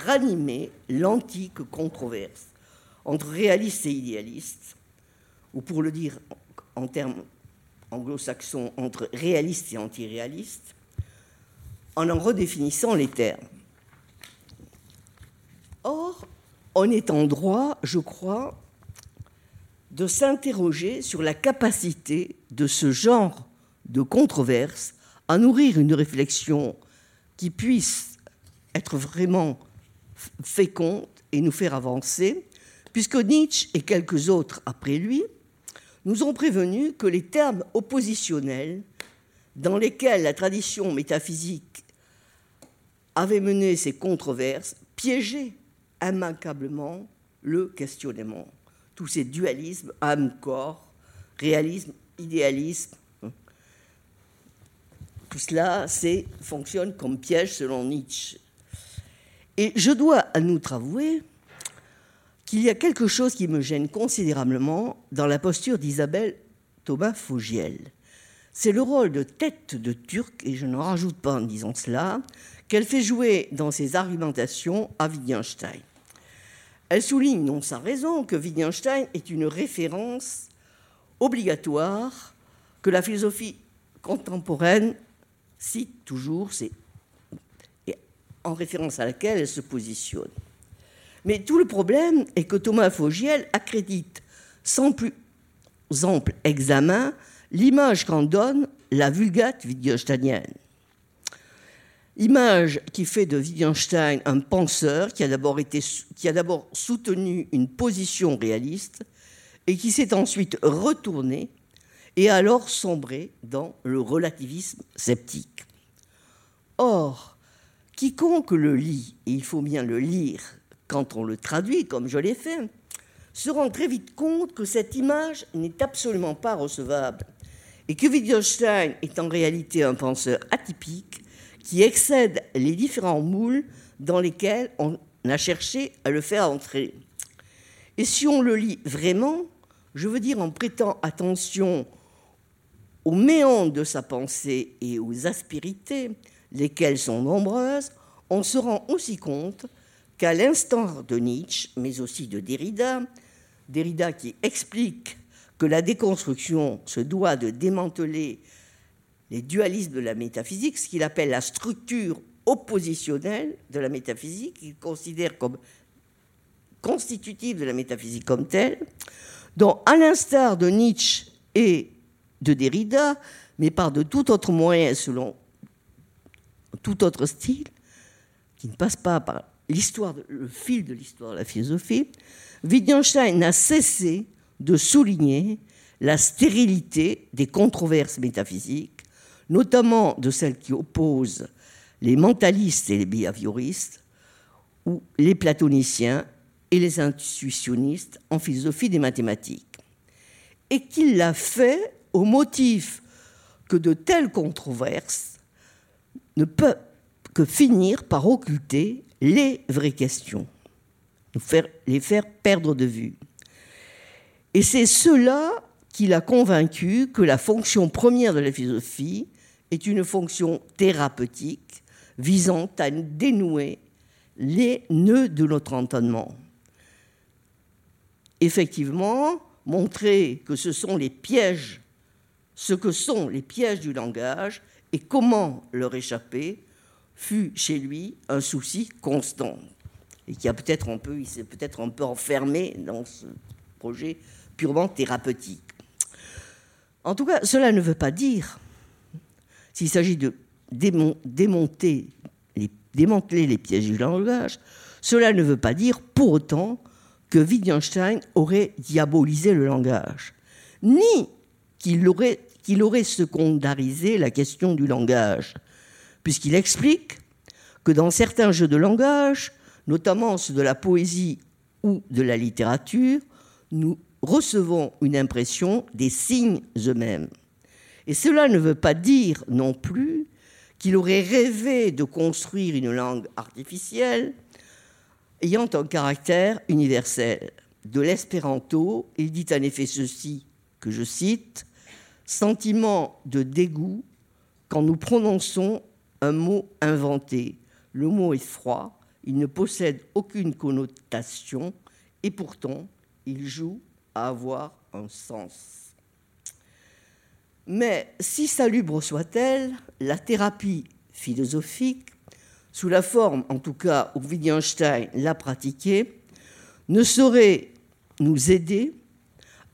ranimer l'antique controverse entre réalistes et idéalistes, ou pour le dire en termes anglo-saxons, entre réalistes et antiréalistes, en en redéfinissant les termes. Or, on est en droit, je crois, de s'interroger sur la capacité de ce genre de controverse à nourrir une réflexion qui puisse être vraiment féconde et nous faire avancer, puisque Nietzsche et quelques autres après lui nous ont prévenu que les termes oppositionnels dans lesquels la tradition métaphysique avait mené ces controverses, piégé immanquablement le questionnement. Tous ces dualismes, âme-corps, réalisme, idéalisme, hein. tout cela fonctionne comme piège selon Nietzsche. Et je dois à nous avouer qu'il y a quelque chose qui me gêne considérablement dans la posture d'Isabelle Thomas Faugiel. C'est le rôle de tête de Turc, et je n'en rajoute pas en disant cela, qu'elle fait jouer dans ses argumentations à Wittgenstein. Elle souligne, non sans raison, que Wittgenstein est une référence obligatoire que la philosophie contemporaine cite toujours, c'est en référence à laquelle elle se positionne. Mais tout le problème est que Thomas Fogiel accrédite sans plus ample examen l'image qu'en donne la vulgate wittgensteinienne. Image qui fait de Wittgenstein un penseur qui a d'abord soutenu une position réaliste et qui s'est ensuite retourné et a alors sombré dans le relativisme sceptique. Or, quiconque le lit, et il faut bien le lire quand on le traduit comme je l'ai fait, se rend très vite compte que cette image n'est absolument pas recevable et que Wittgenstein est en réalité un penseur atypique qui excède les différents moules dans lesquels on a cherché à le faire entrer. Et si on le lit vraiment, je veux dire en prêtant attention aux méandres de sa pensée et aux aspérités, lesquelles sont nombreuses, on se rend aussi compte qu'à l'instant de Nietzsche, mais aussi de Derrida, Derrida qui explique que la déconstruction se doit de démanteler les dualismes de la métaphysique, ce qu'il appelle la structure oppositionnelle de la métaphysique, qu'il considère comme constitutive de la métaphysique comme telle, dont, à l'instar de Nietzsche et de Derrida, mais par de tout autre moyen, selon tout autre style, qui ne passe pas par l'histoire, le fil de l'histoire de la philosophie, Wittgenstein n'a cessé de souligner la stérilité des controverses métaphysiques notamment de celles qui opposent les mentalistes et les behavioristes, ou les platoniciens et les intuitionnistes en philosophie des mathématiques. Et qu'il l'a fait au motif que de telles controverses ne peuvent que finir par occulter les vraies questions, les faire perdre de vue. Et c'est cela qu'il a convaincu que la fonction première de la philosophie est une fonction thérapeutique visant à dénouer les nœuds de notre entendement. Effectivement, montrer que ce sont les pièges, ce que sont les pièges du langage et comment leur échapper, fut chez lui un souci constant. Et qui a peut-être un peu, il s'est peut-être un peu enfermé dans ce projet purement thérapeutique. En tout cas, cela ne veut pas dire, s'il s'agit de démonter démanteler les pièges du langage, cela ne veut pas dire pour autant que Wittgenstein aurait diabolisé le langage, ni qu'il aurait secondarisé la question du langage, puisqu'il explique que dans certains jeux de langage, notamment ceux de la poésie ou de la littérature, nous recevons une impression des signes eux-mêmes. Et cela ne veut pas dire non plus qu'il aurait rêvé de construire une langue artificielle ayant un caractère universel. De l'espéranto, il dit en effet ceci, que je cite, Sentiment de dégoût quand nous prononçons un mot inventé. Le mot est froid, il ne possède aucune connotation et pourtant il joue à avoir un sens. Mais si salubre soit-elle, la thérapie philosophique sous la forme, en tout cas, où Wittgenstein l'a pratiqué, ne saurait nous aider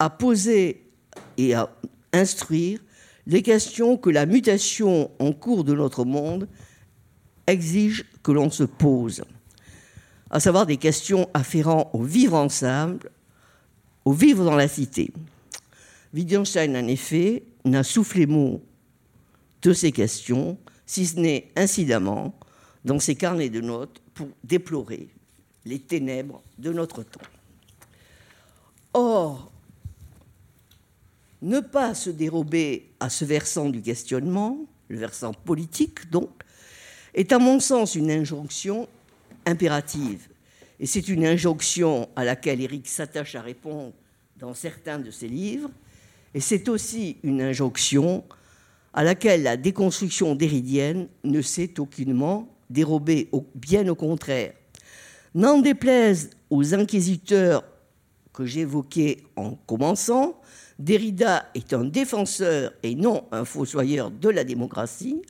à poser et à instruire les questions que la mutation en cours de notre monde exige que l'on se pose, à savoir des questions afférentes au vivre ensemble, au vivre dans la cité. Wittgenstein, en effet, n'a soufflé mot de ces questions, si ce n'est incidemment dans ses carnets de notes pour déplorer les ténèbres de notre temps. Or, ne pas se dérober à ce versant du questionnement, le versant politique donc, est à mon sens une injonction impérative. Et c'est une injonction à laquelle Eric s'attache à répondre dans certains de ses livres. Et c'est aussi une injonction à laquelle la déconstruction déridienne ne s'est aucunement dérobé, bien au contraire. N'en déplaise aux inquisiteurs que j'évoquais en commençant, Derrida est un défenseur et non un fossoyeur de la démocratie,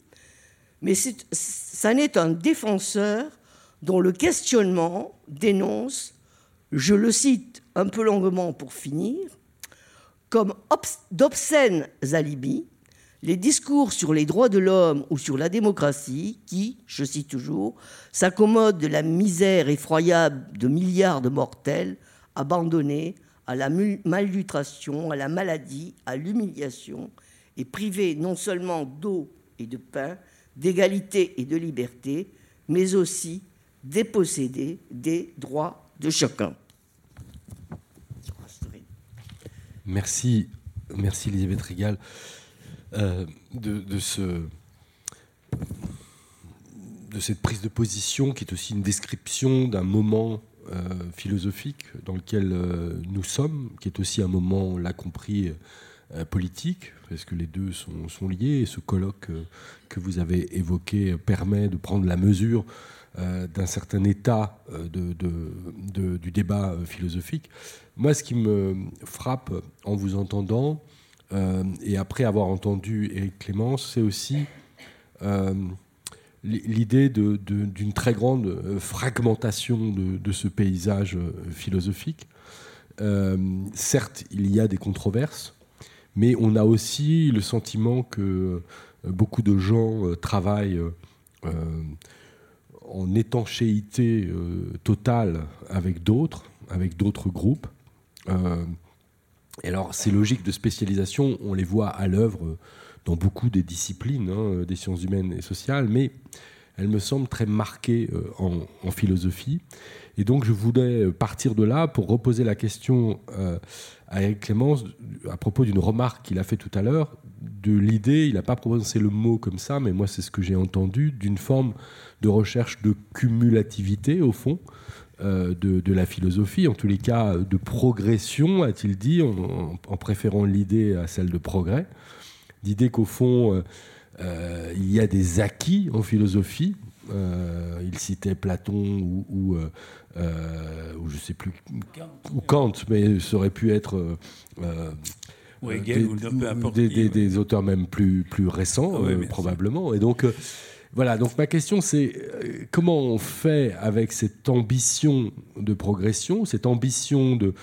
mais ça n'est un défenseur dont le questionnement dénonce, je le cite un peu longuement pour finir, comme d'obscènes alibis les discours sur les droits de l'homme ou sur la démocratie qui, je cite toujours, s'accommodent de la misère effroyable de milliards de mortels abandonnés à la malnutrition, à la maladie, à l'humiliation, et privés non seulement d'eau et de pain, d'égalité et de liberté, mais aussi dépossédés des droits de chacun. Merci, merci Elisabeth Régal. Euh, de, ce, de cette prise de position qui est aussi une description d'un moment euh, philosophique dans lequel euh, nous sommes, qui est aussi un moment, on l'a compris, politique, parce que les deux sont liés, et ce colloque que vous avez évoqué permet de prendre la mesure d'un certain état de, du débat philosophique. Moi, ce qui me frappe en vous entendant, euh, et après avoir entendu Éric Clémence, c'est aussi euh, l'idée d'une très grande euh, fragmentation de, ce paysage philosophique. certes, il y a des controverses, mais on a aussi le sentiment que beaucoup de gens travaillent en étanchéité totale avec d'autres, avec d'autres groupes. Et alors, ces logiques de spécialisation, on les voit à l'œuvre dans beaucoup des disciplines hein, des sciences humaines et sociales, mais elles me semblent très marquées euh, en, philosophie. Et donc, je voulais partir de là pour reposer la question euh, à Eric Clémence à propos d'une remarque qu'il a fait tout à l'heure, de l'idée, il n'a pas prononcé le mot comme ça, mais moi, c'est ce que j'ai entendu, d'une forme de recherche de cumulativité, au fond, de, la philosophie, en tous les cas de progression, a-t-il dit, en, préférant l'idée à celle de progrès. L'idée qu'au fond, il y a des acquis en philosophie. il citait Platon ou, ou je sais plus, ou Kant, mais ça aurait pu être des, auteurs même plus, plus récents, euh, probablement. Et donc, euh, voilà, donc ma question c'est euh, comment on fait avec cette ambition de progression, cette ambition de,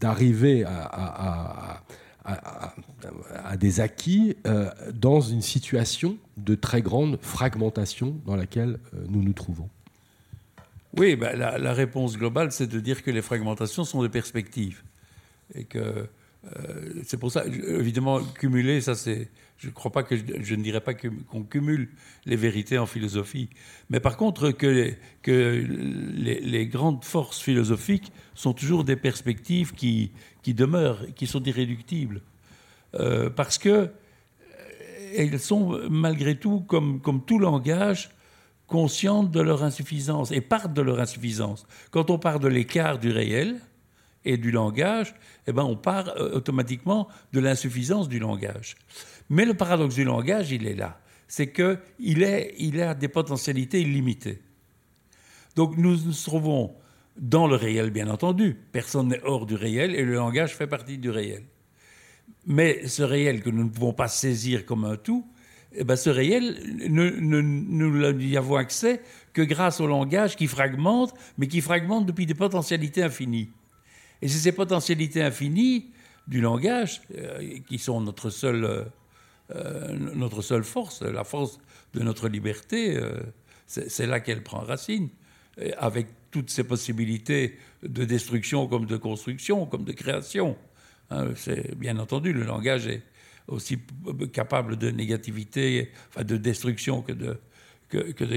d'arriver à, à, des acquis dans une situation de très grande fragmentation dans laquelle nous nous trouvons? Oui, ben, la, réponse globale, c'est de dire que les fragmentations sont des perspectives. Et que euh, c'est pour ça, évidemment, cumuler, ça c'est. Je ne crois pas que je, ne dirais pas qu'on cumule les vérités en philosophie, mais par contre que, que les, grandes forces philosophiques sont toujours des perspectives qui, qui demeurent, qui sont irréductibles, euh, parce que euh, elles sont malgré tout, comme, comme tout langage, conscientes de leur insuffisance et partent de leur insuffisance. Quand on part de l'écart du réel, et du langage, eh ben on part euh, automatiquement de l'insuffisance du langage. Mais le paradoxe du langage, il est là. C'est qu'il il a des potentialités illimitées. Donc nous nous trouvons dans le réel, bien entendu. Personne n'est hors du réel et le langage fait partie du réel. Mais ce réel que nous ne pouvons pas saisir comme un tout, eh ben ce réel, nous n'y avons accès que grâce au langage qui fragmente, mais qui fragmente depuis des potentialités infinies. Et c'est ces potentialités infinies du langage euh, qui sont notre seule, euh, euh, notre seule force, la force de notre liberté. c'est là qu'elle prend racine, avec toutes ces possibilités de destruction comme de construction, comme de création. Hein, bien entendu, le langage est aussi capable de négativité, enfin de destruction que de,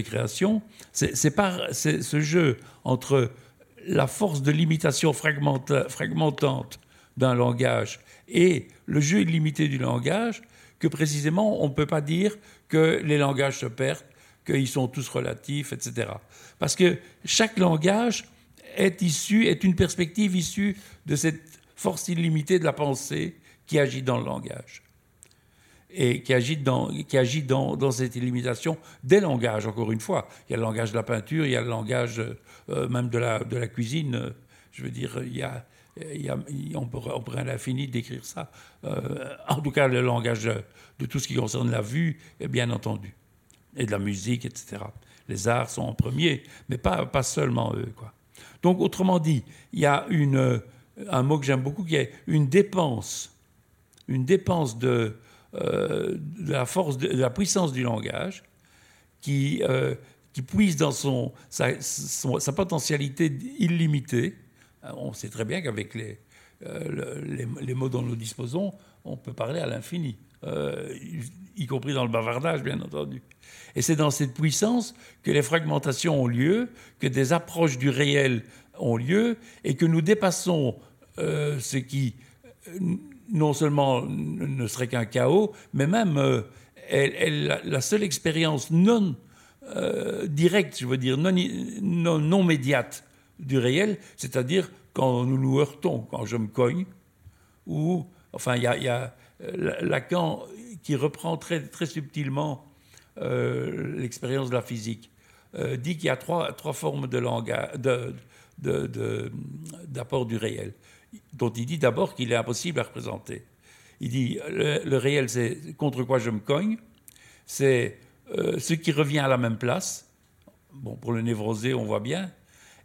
création. C'est par ce jeu entre la force de limitation fragmentante d'un langage et le jeu illimité du langage que précisément on ne peut pas dire que les langages se perdent, qu'ils sont tous relatifs, etc. Parce que chaque langage est issu, est une perspective issue de cette force illimitée de la pensée qui agit dans le langage et qui agit, dans, qui agit dans, dans, cette illimitation des langages, encore une fois. Il y a le langage de la peinture, il y a le langage euh, même de la, de la cuisine. Euh, je veux dire, il y a, il y a, on, pourrait, on pourrait à l'infini décrire ça. Euh, en tout cas, le langage de tout ce qui concerne la vue, bien entendu, et de la musique, etc. Les arts sont en premier, mais pas, pas seulement eux. Quoi. Donc, autrement dit, il y a une, un mot que j'aime beaucoup qui est une dépense, une dépense de, de la force, de, la puissance du langage qui, qui puise dans son, sa, potentialité illimitée. Euh, on sait très bien qu'avec les, euh, les, les, mots dont nous disposons, on peut parler à l'infini, euh, y, compris dans le bavardage, bien entendu. Et c'est dans cette puissance que les fragmentations ont lieu, que des approches du réel ont lieu, et que nous dépassons ce qui, non seulement ne serait qu'un chaos, mais même elle, la seule expérience non euh, direct, je veux dire, non, non, non médiate du réel, c'est-à-dire quand nous nous heurtons, quand je me cogne, ou, enfin, il y a, euh, Lacan qui reprend très, très subtilement euh, l'expérience de la physique, dit qu'il y a trois, trois formes de, d'apport du réel, dont il dit d'abord qu'il est impossible à représenter. Il dit le, le réel, c'est contre quoi je me cogne, c'est euh, ce qui revient à la même place. Bon, pour le névrosé, on voit bien.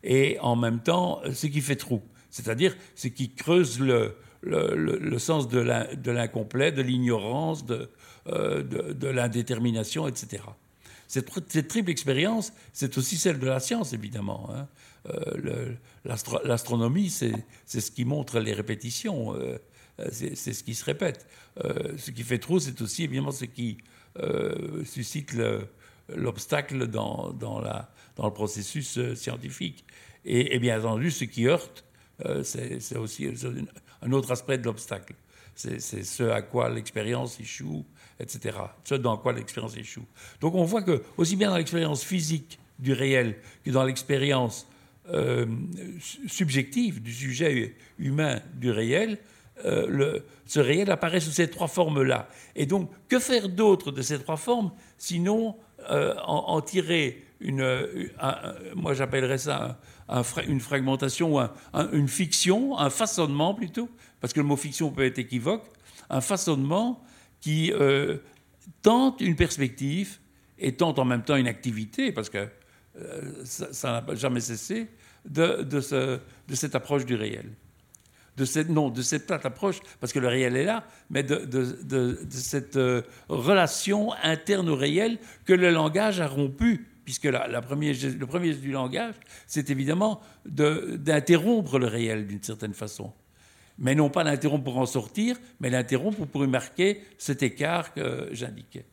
Et en même temps, ce qui fait trou. C'est-à-dire ce qui creuse le, le, sens de l'incomplet, de l'ignorance, euh, de, de, l'indétermination, etc. Cette, triple expérience, c'est aussi celle de la science, évidemment. Hein. Euh, l'astronomie, c'est ce qui montre les répétitions, c'est ce qui se répète. ce qui fait trou, c'est aussi évidemment ce qui euh, suscite l'obstacle dans, le processus euh, scientifique. Et, bien entendu, ce qui heurte, euh, c'est aussi un autre aspect de l'obstacle. C'est ce à quoi l'expérience échoue, etc. Ce dans quoi l'expérience échoue. Donc on voit que, aussi bien dans l'expérience physique du réel que dans l'expérience euh, subjective du sujet humain du réel, euh, le, ce réel apparaît sous ces trois formes-là. Et donc, que faire d'autre de ces trois formes, sinon euh, en, tirer une, moi j'appellerais ça une fragmentation, une fiction, un façonnement plutôt, parce que le mot fiction peut être équivoque, un façonnement qui tente une perspective et tente en même temps une activité, parce que ça n'a jamais cessé, de, de, cette approche du réel. De cette, non, de cette approche, parce que le réel est là, mais de, cette euh, relation interne au réel que le langage a rompu, puisque le premier geste du langage, c'est évidemment d'interrompre le réel d'une certaine façon. Mais non pas l'interrompre pour en sortir, mais l'interrompre pour marquer cet écart que j'indiquais.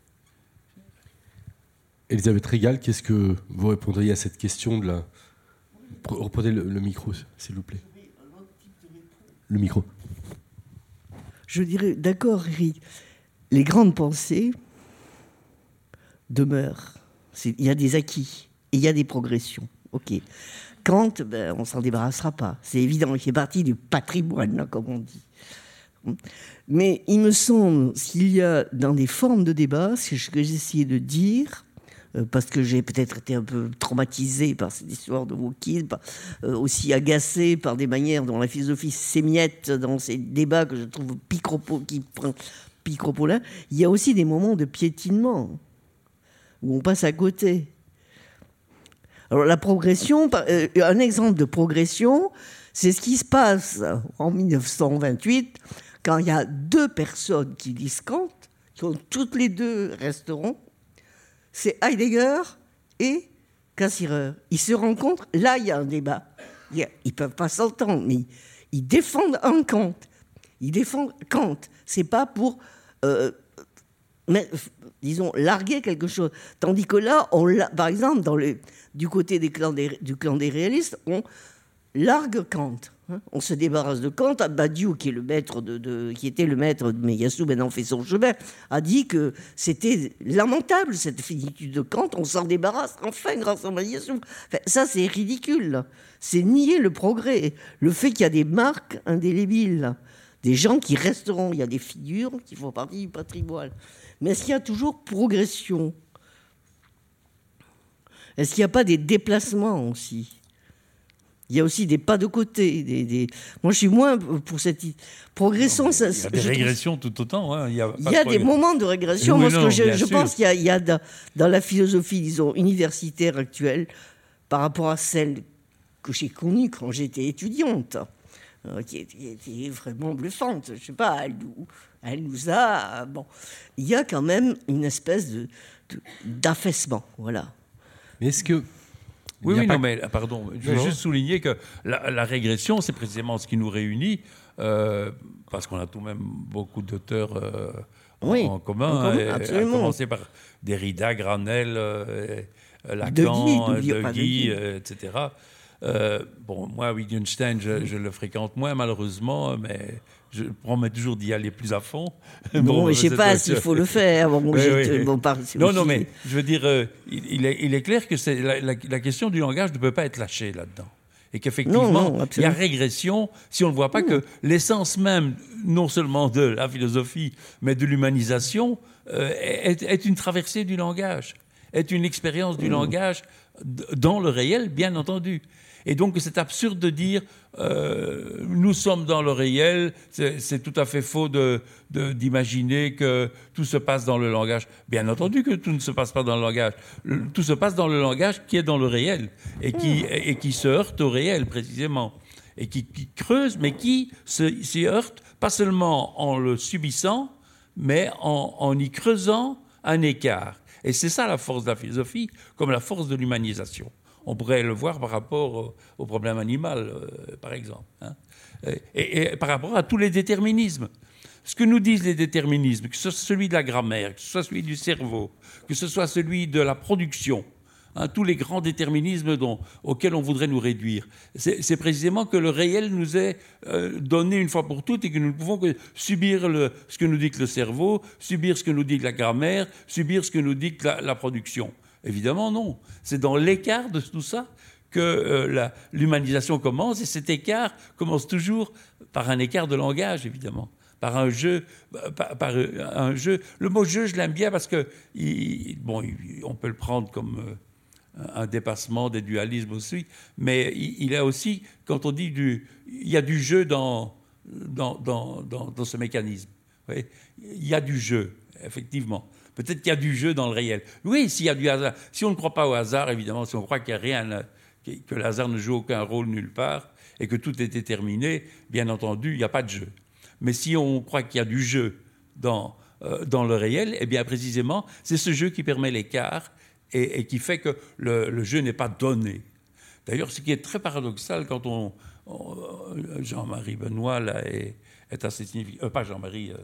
Elisabeth Régal, qu'est-ce que vous répondriez à cette question de la, Reprenez le, micro, s'il vous plaît. Le micro. Je dirais, d'accord, Eric, les grandes pensées demeurent. Il y a des acquis et il y a des progressions. OK. Kant, ben, on s'en débarrassera pas. C'est évident, il fait partie du patrimoine, comme on dit. Mais il me semble qu'il y a dans des formes de débat, ce que j'essayais de dire, euh, parce que j'ai peut-être été un peu traumatisé par cette histoire de wokisme, euh, aussi agacé par des manières dont la philosophie s'émiette dans ces débats que je trouve picropo, qui prend là. Il y a aussi des moments de piétinement où on passe à côté. Alors la progression, euh, un exemple de progression, c'est ce qui se passe en 1928 quand il y a deux personnes qui disent Kant, qui ont toutes les deux resteront c'est Heidegger et Cassirer. Ils se rencontrent, là il y a un débat. Ils ne peuvent pas s'entendre, mais ils défendent un Kant. Ils défendent Kant. C'est pas pour, euh, disons, larguer quelque chose. Tandis que là, on, par exemple, du côté du clan des réalistes, on largue Kant. Hein, on se débarrasse de Kant. Badiou, qui était le maître de Meyassou, maintenant fait son chemin, a dit que c'était lamentable cette finitude de Kant. On s'en débarrasse enfin grâce à Meyassou. ça, c'est ridicule. C'est nier le progrès. Le fait qu'il y a des marques indélébiles, des gens qui resteront. Il y a des figures qui font partie du patrimoine. Mais est-ce qu'il y a toujours progression? Est-ce qu'il n'y a pas des déplacements aussi? Il y a aussi des pas de côté. Des, Moi, je suis moins pour cette progression. il y a des régressions tout autant. Hein. Il y a, des moments de régression. Moi, je, pense qu'il y a, dans, la philosophie, disons, universitaire actuelle, par rapport à celle que j'ai connue quand j'étais étudiante, euh, qui, était, vraiment bluffante. Je sais pas, elle elle nous a. Bon, il y a quand même une espèce de d'affaissement, voilà. Mais est-ce que oui, oui, non, mais pardon, je veux juste souligner que la, régression, c'est précisément ce qui nous réunit, euh, parce qu'on a tout de même beaucoup d'auteurs euh, en, commun, à commencer par Derrida, Granel, euh, Lacan, De Guy, etc. bon, moi, Wittgenstein, je, je, le fréquente moins, malheureusement, mais je promets toujours d'y aller plus à fond. Bon, je ne sais pas s'il faut le faire. Bon, non, non, mais je veux dire, euh, il, est, il, est, clair que la, la, la, question du langage ne peut pas être lâchée là-dedans. Et qu'effectivement, il y a régression si on ne voit pas que l'essence même, non seulement de la philosophie, mais de l'humanisation, euh, est, est, une traversée du langage, est une expérience du langage dans le réel, bien entendu. Et donc c'est absurde de dire euh, nous sommes dans le réel, c'est tout à fait faux d'imaginer de, que tout se passe dans le langage. Bien entendu que tout ne se passe pas dans le langage. tout se passe dans le langage qui est dans le réel et qui, et qui se heurte au réel précisément. Et qui, creuse, mais qui s'y heurte pas seulement en le subissant, mais en, en y creusant un écart. Et c'est ça la force de la philosophie, comme la force de l'humanisation. On pourrait le voir par rapport au, problème animal, euh, par exemple. Hein. Et, par rapport à tous les déterminismes. Ce que nous disent les déterminismes, que ce soit celui de la grammaire, que ce soit celui du cerveau, que ce soit celui de la production, hein, tous les grands déterminismes dont, auxquels on voudrait nous réduire, c'est précisément que le réel nous est euh, donné une fois pour toutes et que nous ne pouvons que subir ce que nous dit le cerveau, subir ce que nous dit la grammaire, subir ce que nous dit la production Évidemment, non. C'est dans l'écart de tout ça que euh, l'humanisation commence, et cet écart commence toujours par un écart de langage, évidemment, par un jeu, par, un jeu. Le mot jeu, je l'aime bien parce que, bon, on peut le prendre comme euh, un dépassement des dualismes aussi, mais il, y a aussi, quand on dit du, il y a du jeu dans, dans, dans, dans ce mécanisme. Il y a du jeu, effectivement. Peut-être qu'il y a du jeu dans le réel. Oui, s'il y a du hasard. Si on ne croit pas au hasard, évidemment, si on croit qu'il n'y a rien, que le hasard ne joue aucun rôle nulle part et que tout est déterminé, bien entendu, il n'y a pas de jeu. Mais si on croit qu'il y a du jeu dans, euh, dans le réel, eh bien précisément, c'est ce jeu qui permet l'écart et, qui fait que le, jeu n'est pas donné. D'ailleurs, ce qui est très paradoxal quand on, Jean-Marie Benoît là, est, est assez significatif. Euh, pas Jean-Marie. Euh,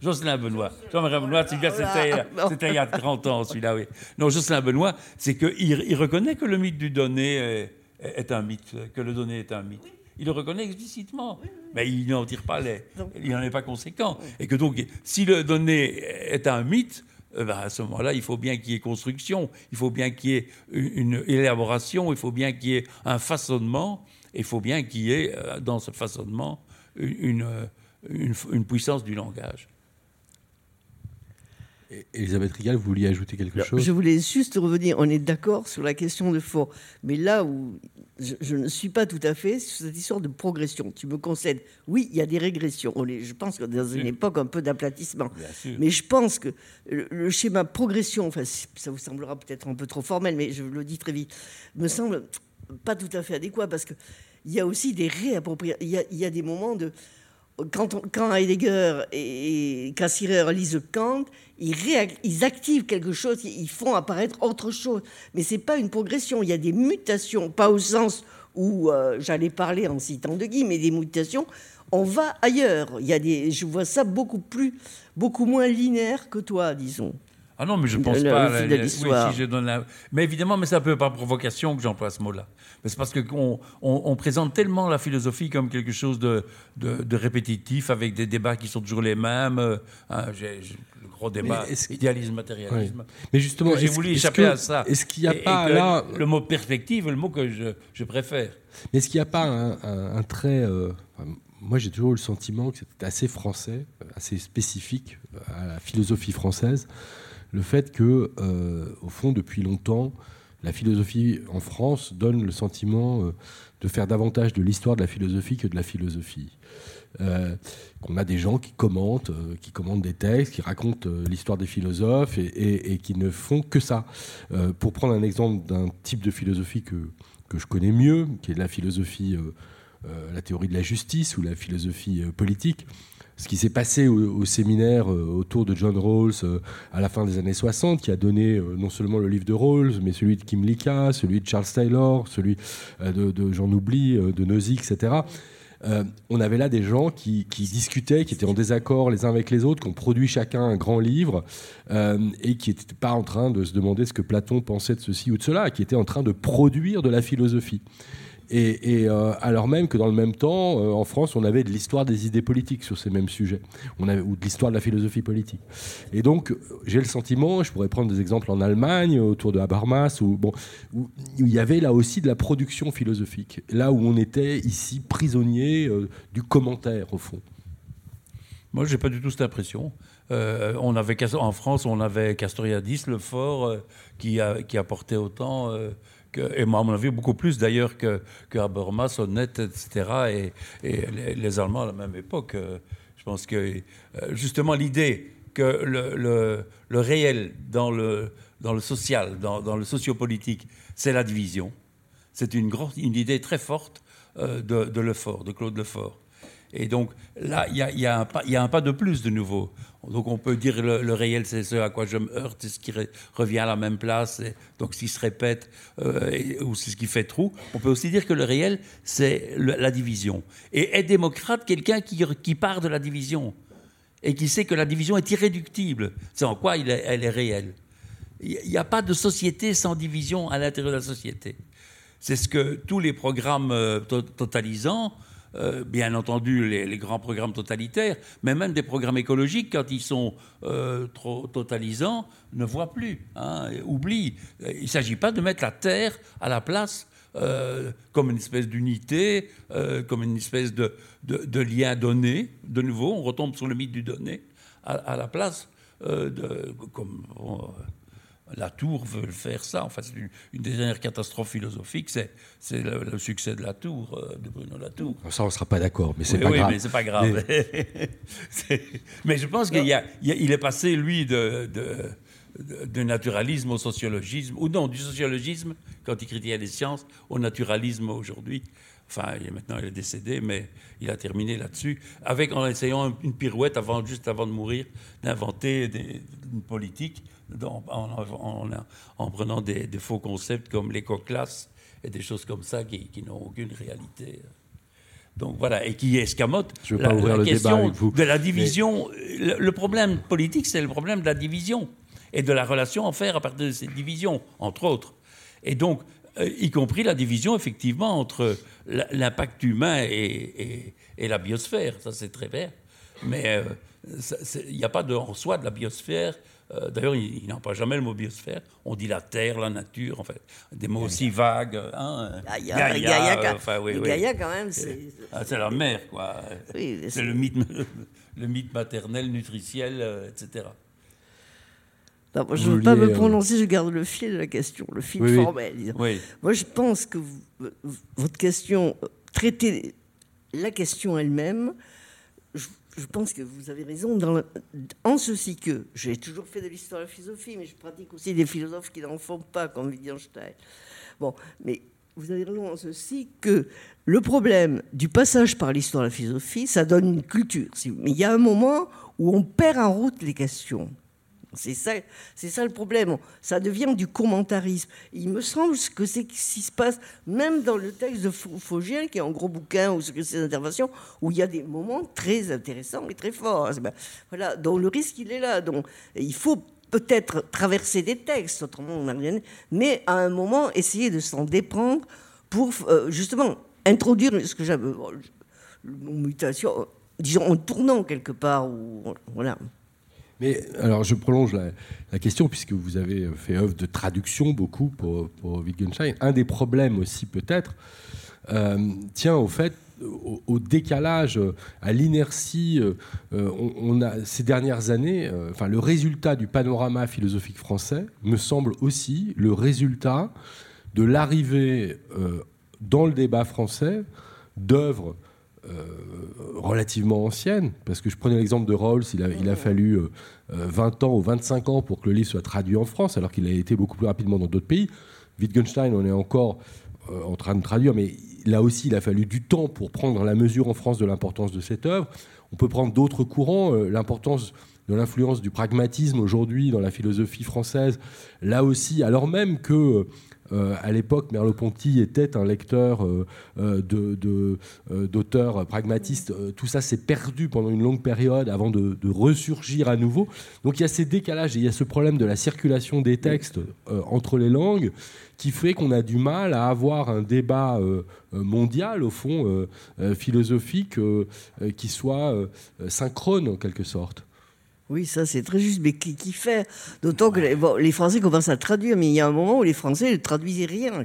Jocelyn Benoît. Jean-Marie Benoît, c'était il y a 30 ans, celui-là, oui. Non, Jocelyn Benoît, c'est qu'il il reconnaît que le mythe du donné est, un mythe, que le donné est un mythe. Il le reconnaît explicitement. Mais il n'en tire pas les. Il n'en est pas conséquent. Et que donc, si le donné est un mythe, eh ben, à ce moment-là, il faut bien qu'il y ait construction, il faut bien qu'il y ait une élaboration, il faut bien qu'il y ait un façonnement, il faut bien qu'il y ait euh, dans ce façonnement une, une puissance du langage. Elisabeth Rigal, vous vouliez ajouter quelque chose? Je voulais juste revenir, on est d'accord sur la question de fort, mais là où je, ne suis pas tout à fait sur cette histoire de progression, tu me concèdes, oui, il y a des régressions, je pense que dans une époque un peu d'aplatissement, mais je pense que le, schéma progression, enfin ça vous semblera peut-être un peu trop formel, mais je le dis très vite, me semble pas tout à fait adéquat, parce qu'il y a aussi des réappropriations, il y a des moments de quand, Heidegger et Cassirer lisent Kant, ils, activent quelque chose, ils font apparaître autre chose. Mais ce n'est pas une progression, il y a des mutations, pas au sens où euh, j'allais parler en citant de Guy, mais des mutations, on va ailleurs. Il y a des, je vois ça beaucoup plus, beaucoup moins linéaire que toi, disons. Ah non, mais je ne pense pas. je donne Mais évidemment, mais c'est un peu par provocation que j'emploie ce mot-là. Mais c'est parce qu'on on, présente tellement la philosophie comme quelque chose de, de, répétitif, avec des débats qui sont toujours les mêmes. Euh, hein, le gros débat, idéalisme, matérialisme. Mais justement, j'ai voulu échapper à ça. Est-ce qu'il n'y a pas là. Le mot perspective, le mot que je, je préfère. Mais est-ce qu'il n'y a pas un, trait. Euh, moi, j'ai toujours eu le sentiment que c'était assez français, assez spécifique à la philosophie française le fait que, euh, au fond, depuis longtemps, la philosophie en France donne le sentiment euh, de faire davantage de l'histoire de la philosophie que de la philosophie. Euh, qu'on a des gens qui commentent, qui commentent des textes, qui racontent l'histoire des philosophes et, qui ne font que ça. pour prendre un exemple d'un type de philosophie que, que je connais mieux, qui est la philosophie, la théorie de la justice ou la philosophie politique, ce qui s'est passé au, séminaire euh, autour de John Rawls euh, à la fin des années 60, qui a donné euh, non seulement le livre de Rawls, mais celui de Kim Lika, celui de Charles Taylor, celui de, j'en oublie, de Nozick, etc. on avait là des gens qui, discutaient, qui étaient en désaccord les uns avec les autres, qui ont produit chacun un grand livre et qui n'étaient pas en train de se demander ce que Platon pensait de ceci ou de cela, qui étaient en train de produire de la philosophie. Et, euh, alors même que dans le même temps, euh, en France, on avait de l'histoire des idées politiques sur ces mêmes sujets, ou de l'histoire de la philosophie politique. Et donc, j'ai le sentiment, je pourrais prendre des exemples en Allemagne, autour de Habermas, où, bon, où il y avait là aussi de la production philosophique, là où on était ici prisonnier euh, du commentaire, au fond. Moi, j'ai pas du tout cette impression. on avait, en France, on avait Castoriadis, le fort, qui, qui apportait autant et à mon avis beaucoup plus d'ailleurs que, que Habermas, Honnête, etc. Et, les, Allemands à la même époque. Euh, je pense que euh, justement l'idée que le, le, réel dans le, dans le social, dans, dans le sociopolitique, c'est la division. C'est une, une idée très forte euh, de, de Lefort, de Claude Lefort. Et donc là, il y, a, un pas de plus de nouveau. Donc on peut dire le, le réel, c'est ce à quoi je me heurte, c'est ce qui revient à la même place, donc ce qui se répète, euh, ou c'est ce qui fait trou. On peut aussi dire que le réel, c'est la division. Et est démocrate quelqu'un qui, qui, part de la division et qui sait que la division est irréductible? C'est en quoi elle est réelle? Il n'y a pas de société sans division à l'intérieur de la société. C'est ce que tous les programmes euh, totalisants euh, bien entendu les, grands programmes totalitaires, mais même des programmes écologiques, quand ils sont euh, trop totalisants, ne voient plus, hein, oublient. Il ne s'agit pas de mettre la Terre à la place euh, comme une espèce d'unité, comme une espèce de, de, lien donné. De nouveau, on retombe sur le mythe du donné, à, la place de... Comme, la Tour veut faire ça. Enfin, c'est une, des dernières catastrophes philosophiques, c'est, le, succès de la Tour, euh, de Bruno Latour. Ça, on ne sera pas d'accord, mais c'est pas oui, grave. mais c'est pas grave. Mais, je pense qu'il il est passé, lui, de, de, naturalisme au sociologisme, ou non, du sociologisme, quand il critiquait les sciences, au naturalisme aujourd'hui. Enfin, maintenant, il est décédé, mais il a terminé là-dessus, avec en essayant une pirouette avant, juste avant de mourir, d'inventer une politique en, prenant des, faux concepts comme l'éco-classe et des choses comme ça qui, n'ont aucune réalité. Donc voilà, et qui escamotent la, la question de la division. Le, problème politique, c'est le problème de la division et de la relation à faire à partir de cette division, entre autres. Et donc, euh, y compris la division, effectivement, entre l'impact humain et, la biosphère, ça c'est très vrai. Mais euh, il n'y a pas de, en soi de la biosphère euh, d'ailleurs, il, n'en parle jamais le mot biosphère. On dit la terre, la nature, en fait. Des mots aussi vagues. Hein. Gaïa, Gaïa, enfin, oui, Gaïa, quand même, c'est... Ah, c'est la mère, quoi. c'est le mythe, le mythe maternel, nutritiel, euh, etc. je ne veux pas me euh, prononcer, je garde le fil de la question, le fil formel. Moi, je pense que votre question, traiter la question elle-même, je pense que vous avez raison en ceci que j'ai toujours fait de l'histoire de la philosophie, mais je pratique aussi des philosophes qui n'en font pas, comme Wittgenstein. Bon, mais vous avez raison en ceci que le problème du passage par l'histoire de la philosophie, ça donne une culture. Mais il y a un moment où on perd en route les questions. C'est ça, c'est ça le problème. Ça devient du commentarisme. Il me semble que c'est ce qui se passe même dans le texte de Faugien, qui est un gros bouquin ou ses interventions, où il y a des moments très intéressants et très forts. Ben, voilà, donc le risque il est là. Donc il faut peut-être traverser des textes, autrement on n'a rien. Mais à un moment essayer de s'en déprendre pour euh, justement introduire ce que j'avais, mutation, disons en tournant quelque part ou voilà. Mais alors, je prolonge la, question, puisque vous avez fait œuvre de traduction beaucoup pour, Wittgenstein. Un des problèmes aussi, peut-être, euh, tient au fait, au, décalage, à l'inertie. Euh, on, a, ces dernières années, euh, enfin, le résultat du panorama philosophique français me semble aussi le résultat de l'arrivée dans le débat français d'œuvres euh, relativement ancienne, parce que je prenais l'exemple de Rawls, il a, il a fallu 20 euh, ans ou 25 ans pour que le livre soit traduit en France, alors qu'il a été beaucoup plus rapidement dans d'autres pays. Wittgenstein, on est encore euh, en train de traduire, mais là aussi, il a fallu du temps pour prendre la mesure en France de l'importance de cette œuvre. On peut prendre d'autres courants, l'importance de l'influence du pragmatisme aujourd'hui dans la philosophie française, là aussi, alors même que euh, à l'époque, Merleau-Ponty était un lecteur euh, euh, d'auteurs pragmatistes. tout ça s'est perdu pendant une longue période avant de, ressurgir à nouveau. Donc il y a ces décalages et il y a ce problème de la circulation des textes entre les langues qui fait qu'on a du mal à avoir un débat mondial, au fond, philosophique, qui soit synchrone en quelque sorte. Oui, ça c'est très juste, mais qui, fait? D'autant que les, Français commencent à traduire, mais il y a un moment où les Français ne traduisaient rien.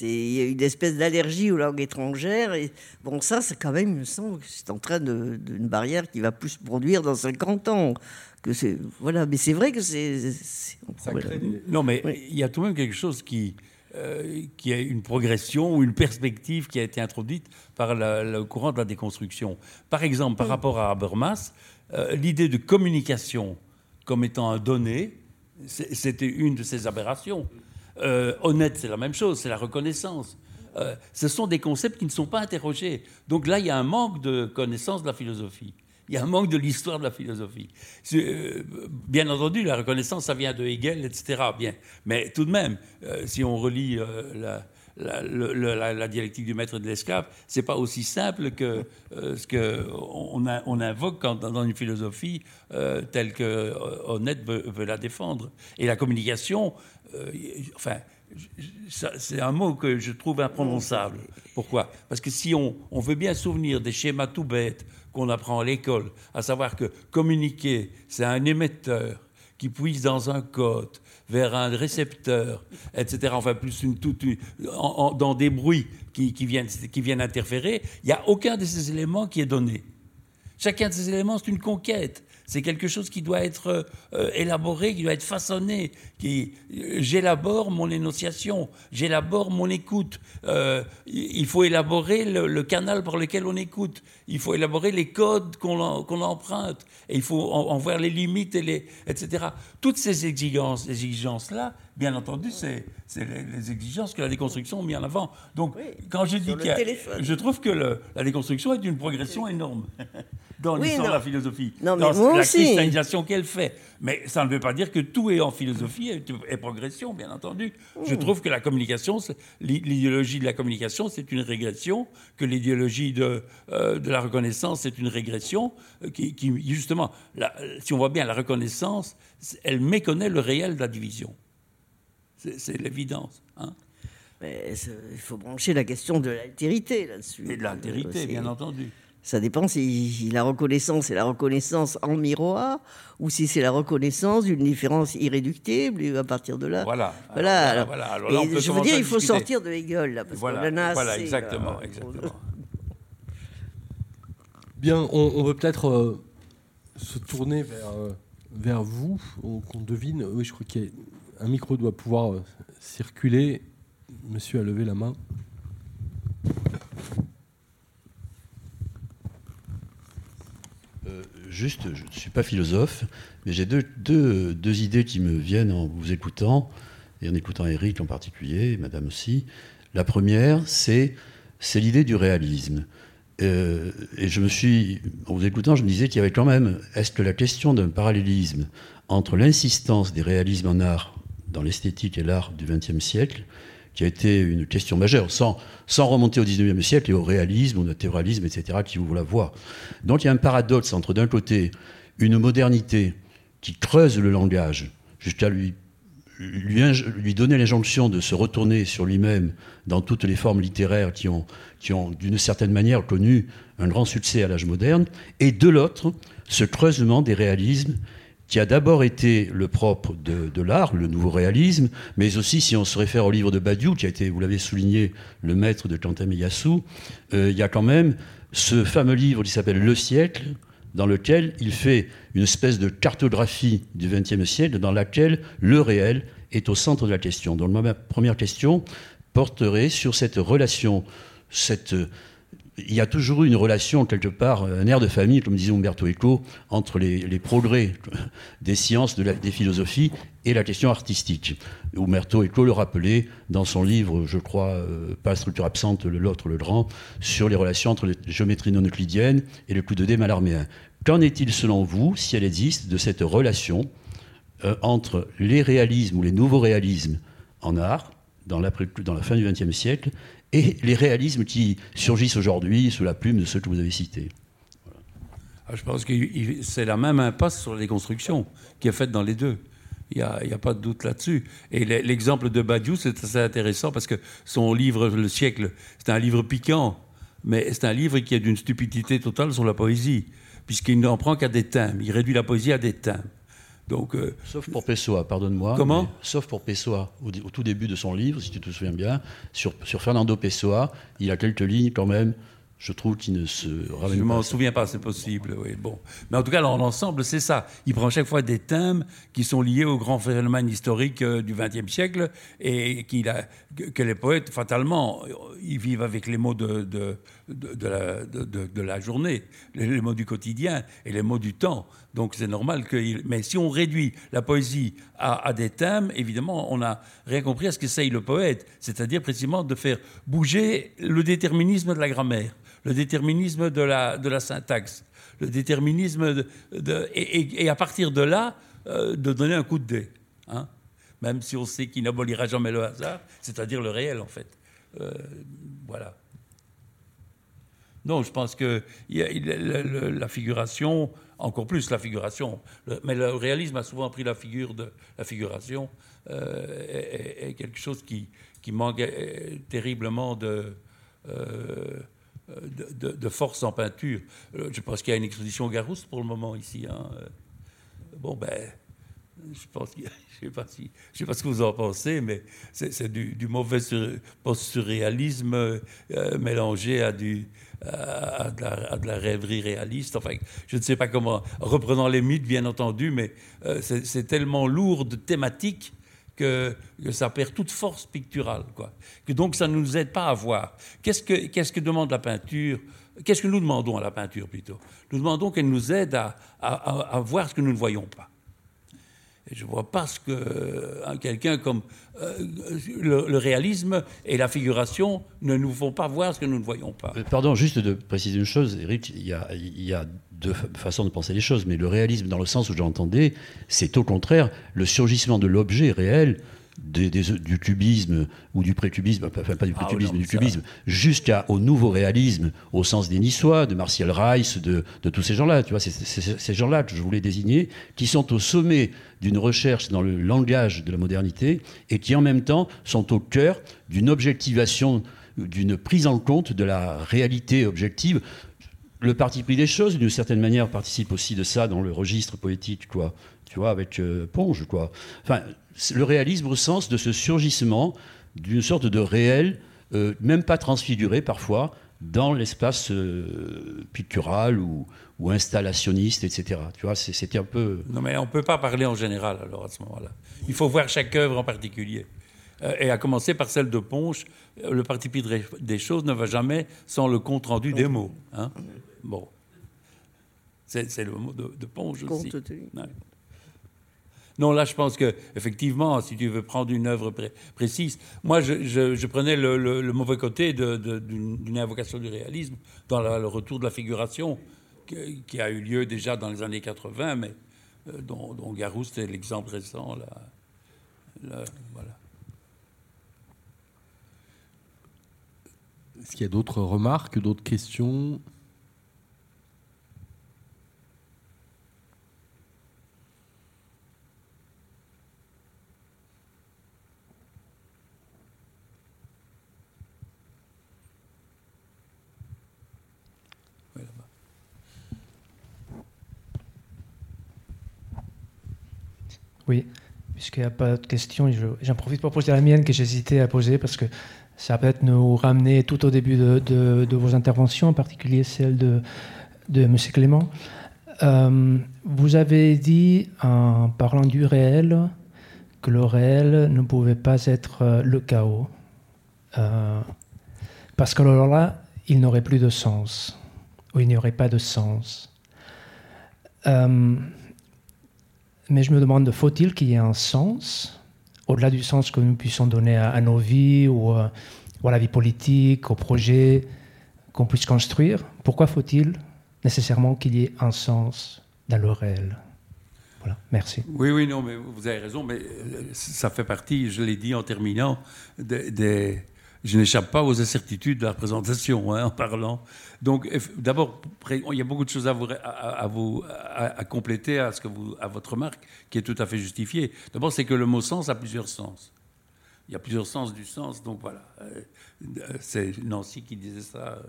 Il y a une espèce d'allergie aux langues étrangères. Et bon, ça, c'est quand même, il me semble, c'est en train d'une barrière qui va plus se produire dans 50 ans. Que voilà, mais c'est vrai que c'est. Non, mais il y a tout de même quelque chose qui, euh, qui a une progression ou une perspective qui a été introduite par le courant de la déconstruction. Par exemple, par rapport à Habermas, euh, l'idée de communication comme étant un donné, c'était une de ces aberrations. Euh, honnête, c'est la même chose, c'est la reconnaissance. Euh, ce sont des concepts qui ne sont pas interrogés. Donc là, il y a un manque de connaissance de la philosophie. Il y a un manque de l'histoire de la philosophie. bien entendu, la reconnaissance, ça vient de Hegel, etc. Bien. Mais tout de même, si on relit la, la, dialectique du maître et de l'esclave, c'est pas aussi simple que euh, ce qu'on on invoque quand, dans une philosophie euh, telle que euh, Honnête veut, la défendre. Et la communication, enfin, c'est un mot que je trouve imprononçable. Pourquoi? Parce que si on, on, veut bien souvenir des schémas tout bêtes qu'on apprend à l'école, à savoir que communiquer, c'est un émetteur qui puise dans un code vers un récepteur, etc., enfin plus une, toute, dans des bruits qui, viennent, qui viennent interférer, il n'y a aucun de ces éléments qui est donné. Chacun de ces éléments, c'est une conquête. C'est quelque chose qui doit être euh, élaboré, qui doit être façonné. Qui, euh, j'élabore mon énonciation, j'élabore mon écoute. Euh, il faut élaborer le, canal par lequel on écoute. Il faut élaborer les codes qu'on, emprunte. Et il faut en, voir les limites, et les, etc. Toutes ces exigences, exigences-là, bien entendu, c'est, les, exigences que la déconstruction a mis en avant. Donc, quand je dis que je trouve que la déconstruction est une progression énorme. dans l'histoire de la philosophie, dans la cristallisation qu'elle fait. Mais ça ne veut pas dire que tout est en philosophie et, progression, bien entendu. Je hmm. trouve que la communication, l'idéologie de la communication, c'est une régression, que l'idéologie de, euh, de la reconnaissance, c'est une régression, euh, qui, justement, si on voit bien la reconnaissance, elle méconnaît le réel de la division. C'est l'évidence. Hein. il faut brancher la question de l'altérité là-dessus. Et de l'altérité, bien entendu. Ça dépend si la reconnaissance est la reconnaissance en miroir ou si c'est la reconnaissance d'une différence irréductible et à partir de là. Voilà. Voilà. je veux dire, il faut sortir de Hegel là, parce voilà, voilà exactement, exactement. Bien, on, on veut peut-être euh, se tourner vers, euh, vers vous. Qu'on devine. Oui, je crois qu'un micro doit pouvoir euh, circuler. Monsieur a levé la main. Juste, je ne suis pas philosophe, mais j'ai deux, deux, deux, idées qui me viennent en vous écoutant, et en écoutant Eric en particulier, Madame aussi. La première, c'est l'idée du réalisme. Euh, et je me suis, en vous écoutant, je me disais qu'il y avait quand même, est-ce que la question d'un parallélisme entre l'insistance des réalismes en art, dans l'esthétique et l'art du XXe siècle, qui a été une question majeure, sans, sans remonter au XIXe siècle et au réalisme, au naturalisme, etc., qui ouvre la voie. Donc il y a un paradoxe entre, d'un côté, une modernité qui creuse le langage jusqu'à lui, lui, lui donner l'injonction de se retourner sur lui-même dans toutes les formes littéraires qui ont, qui ont d'une certaine manière connu un grand succès à l'âge moderne, et de l'autre, ce creusement des réalismes qui a d'abord été le propre de, l'art, le nouveau réalisme, mais aussi, si on se réfère au livre de Badiou, qui a été, vous l'avez souligné, le maître de Kantemeyasu, euh, il y a quand même ce fameux livre qui s'appelle Le siècle, dans lequel il fait une espèce de cartographie du XXe siècle, dans laquelle le réel est au centre de la question. Donc ma première question porterait sur cette relation, cette il y a toujours eu une relation, quelque part, un air de famille, comme disait Umberto Eco, entre les, progrès des sciences, de des philosophies et la question artistique. Umberto Eco le rappelait dans son livre, je crois, euh, Pas la structure absente, l'autre, le grand, sur les relations entre les géométries non euclidiennes et le coup de dé malarméen. Qu'en est-il, selon vous, si elle existe, de cette relation euh, entre les réalismes ou les nouveaux réalismes en art, dans dans la fin du XXe siècle, et les réalismes qui surgissent aujourd'hui sous la plume de ceux que vous avez cités. Ah, je pense que c'est la même impasse sur les constructions qui est faite dans les deux. Il n'y a, pas de doute là-dessus. Et l'exemple de Badiou, c'est assez intéressant parce que son livre Le siècle, c'est un livre piquant, mais c'est un livre qui est d'une stupidité totale sur la poésie, puisqu'il n'en prend qu'à des thèmes. Il réduit la poésie à des thèmes. Donc, euh, sauf pour Pessoa, pardonne-moi. Comment? Sauf pour Pessoa, au, tout début de son livre, si tu te souviens bien, sur, sur Fernando Pessoa, il a quelques lignes quand même je trouve qu'il ne se ramène Je ne m'en souviens pas, c'est possible. Oui, bon. Mais en tout cas, dans l'ensemble, c'est ça. Il prend chaque fois des thèmes qui sont liés aux grands phénomènes historiques euh, du XXe siècle et qu'il a, que les poètes, fatalement, ils vivent avec les mots de, de, de, la, de la, journée, les, mots du quotidien et les mots du temps. Donc c'est normal que. Mais si on réduit la poésie à, des thèmes, évidemment, on n'a rien compris à ce qu'essaye le poète, c'est-à-dire précisément de faire bouger le déterminisme de la grammaire le déterminisme de la, syntaxe, le déterminisme et, à partir de là, euh, de donner un coup de dé. Hein. Même si on sait qu'il n'abolira jamais le hasard, c'est-à-dire le réel en fait. Euh, voilà. Non, je pense que la figuration, encore plus la figuration, mais le réalisme a souvent pris la figure de la figuration, euh, est, quelque chose qui, qui manque terriblement de, de, force en peinture. Je pense qu'il y a une exposition Garouste pour le moment ici. Hein. Bon, ben, je pense je ne sais, pas ce que vous en pensez, mais c'est du, mauvais post-surréalisme euh, mélangé à, du, à, de la, rêverie réaliste. Enfin, je ne sais pas comment, reprenant les mythes, bien entendu, mais euh, c'est tellement lourd de thématiques que, ça perd toute force picturale. Quoi. Que donc, ça ne nous aide pas à voir. Qu'est-ce que, que demande la peinture? Qu'est-ce que nous demandons à la peinture plutôt? Nous demandons qu'elle nous aide à, à, à voir ce que nous ne voyons pas. Je ne vois pas ce que euh, quelqu'un comme euh, le, réalisme et la figuration ne nous font pas voir ce que nous ne voyons pas. Euh, pardon, juste de préciser une chose, Eric, il y a, il y a deux façons de penser les choses, mais le réalisme, dans le sens où j'entendais, c'est au contraire le surgissement de l'objet réel du cubisme ou du précubisme, enfin pas du ah précubisme, du cubisme, jusqu'au nouveau réalisme au sens des Niçois, de Martial Reiss, de, tous ces gens-là, tu vois, c'est ces gens-là que je voulais désigner, qui sont au sommet d'une recherche dans le langage de la modernité et qui en même temps sont au cœur d'une objectivation, d'une prise en compte de la réalité objective. Le parti pris des choses, d'une certaine manière, participe aussi de ça dans le registre poétique, quoi. Tu vois, avec euh, Ponge, quoi. Enfin, le réalisme au sens de ce surgissement d'une sorte de réel, euh, même pas transfiguré parfois, dans l'espace euh, pictural ou, installationniste, etc. Tu vois, c'était un peu... Non, mais on ne peut pas parler en général, alors, à ce moment-là. Il faut voir chaque œuvre en particulier. Euh, et à commencer par celle de Ponche, le parti pris des choses ne va jamais sans le compte-rendu des mots. Hein bon. C'est le mot de, de Ponche aussi. Non, là, je pense que effectivement, si tu veux prendre une œuvre précise, moi, je, prenais le, mauvais côté d'une invocation du réalisme dans le retour de la figuration qui, a eu lieu déjà dans les années 80, mais euh, dont, dont Garou, c'était l'exemple récent. Là, voilà. Est-ce qu'il y a d'autres remarques, d'autres questions? Oui, puisqu'il n'y a pas de questions, j'en profite pour poser la mienne que j'hésitais à poser parce que ça peut être nous ramener tout au début de, vos interventions, en particulier celle de, M. Clément. Euh, vous avez dit, en parlant du réel, que le réel ne pouvait pas être euh, le chaos. Euh, parce que alors là, il n'aurait plus de sens, ou il n'y aurait pas de sens. Mais je me demande, faut-il qu'il y ait un sens, au-delà du sens que nous puissions donner à, nos vies ou, euh, ou, à la vie politique, aux projets qu'on puisse construire Pourquoi faut-il nécessairement qu'il y ait un sens dans le réel? Voilà, merci. Oui, oui, non, mais vous avez raison, mais euh, ça fait partie, je l'ai dit en terminant, des, je n'échappe pas aux incertitudes de la présentation hein, en parlant. Donc, d'abord, il y a beaucoup de choses à vous, à, compléter à, à votre remarque, qui est tout à fait justifiée. D'abord, c'est que le mot sens a plusieurs sens. Il y a plusieurs sens du sens, donc voilà. Euh, c'est Nancy qui disait ça euh,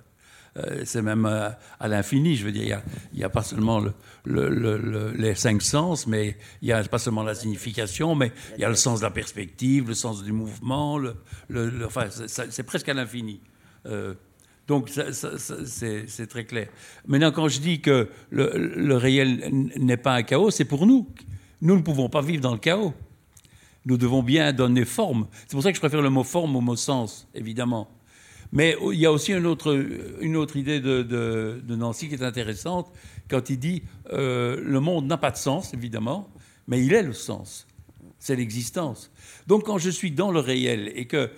c'est même euh, à, l'infini. Je veux dire, il n'y a, pas seulement les cinq sens, mais il n'y a pas seulement la signification, mais il y a le sens de la perspective, le sens du mouvement. enfin, c'est presque à l'infini. Euh, donc, c'est très clair. Maintenant, quand je dis que le réel n'est pas un chaos, c'est pour nous. Nous ne pouvons pas vivre dans le chaos. Nous devons bien donner forme. C'est pour ça que je préfère le mot forme au mot sens, évidemment. Mais il y a aussi une autre, idée de, Nancy qui est intéressante quand il dit euh, le monde n'a pas de sens, évidemment, mais il est le sens. C'est l'existence. Donc quand je suis dans le réel et que euh,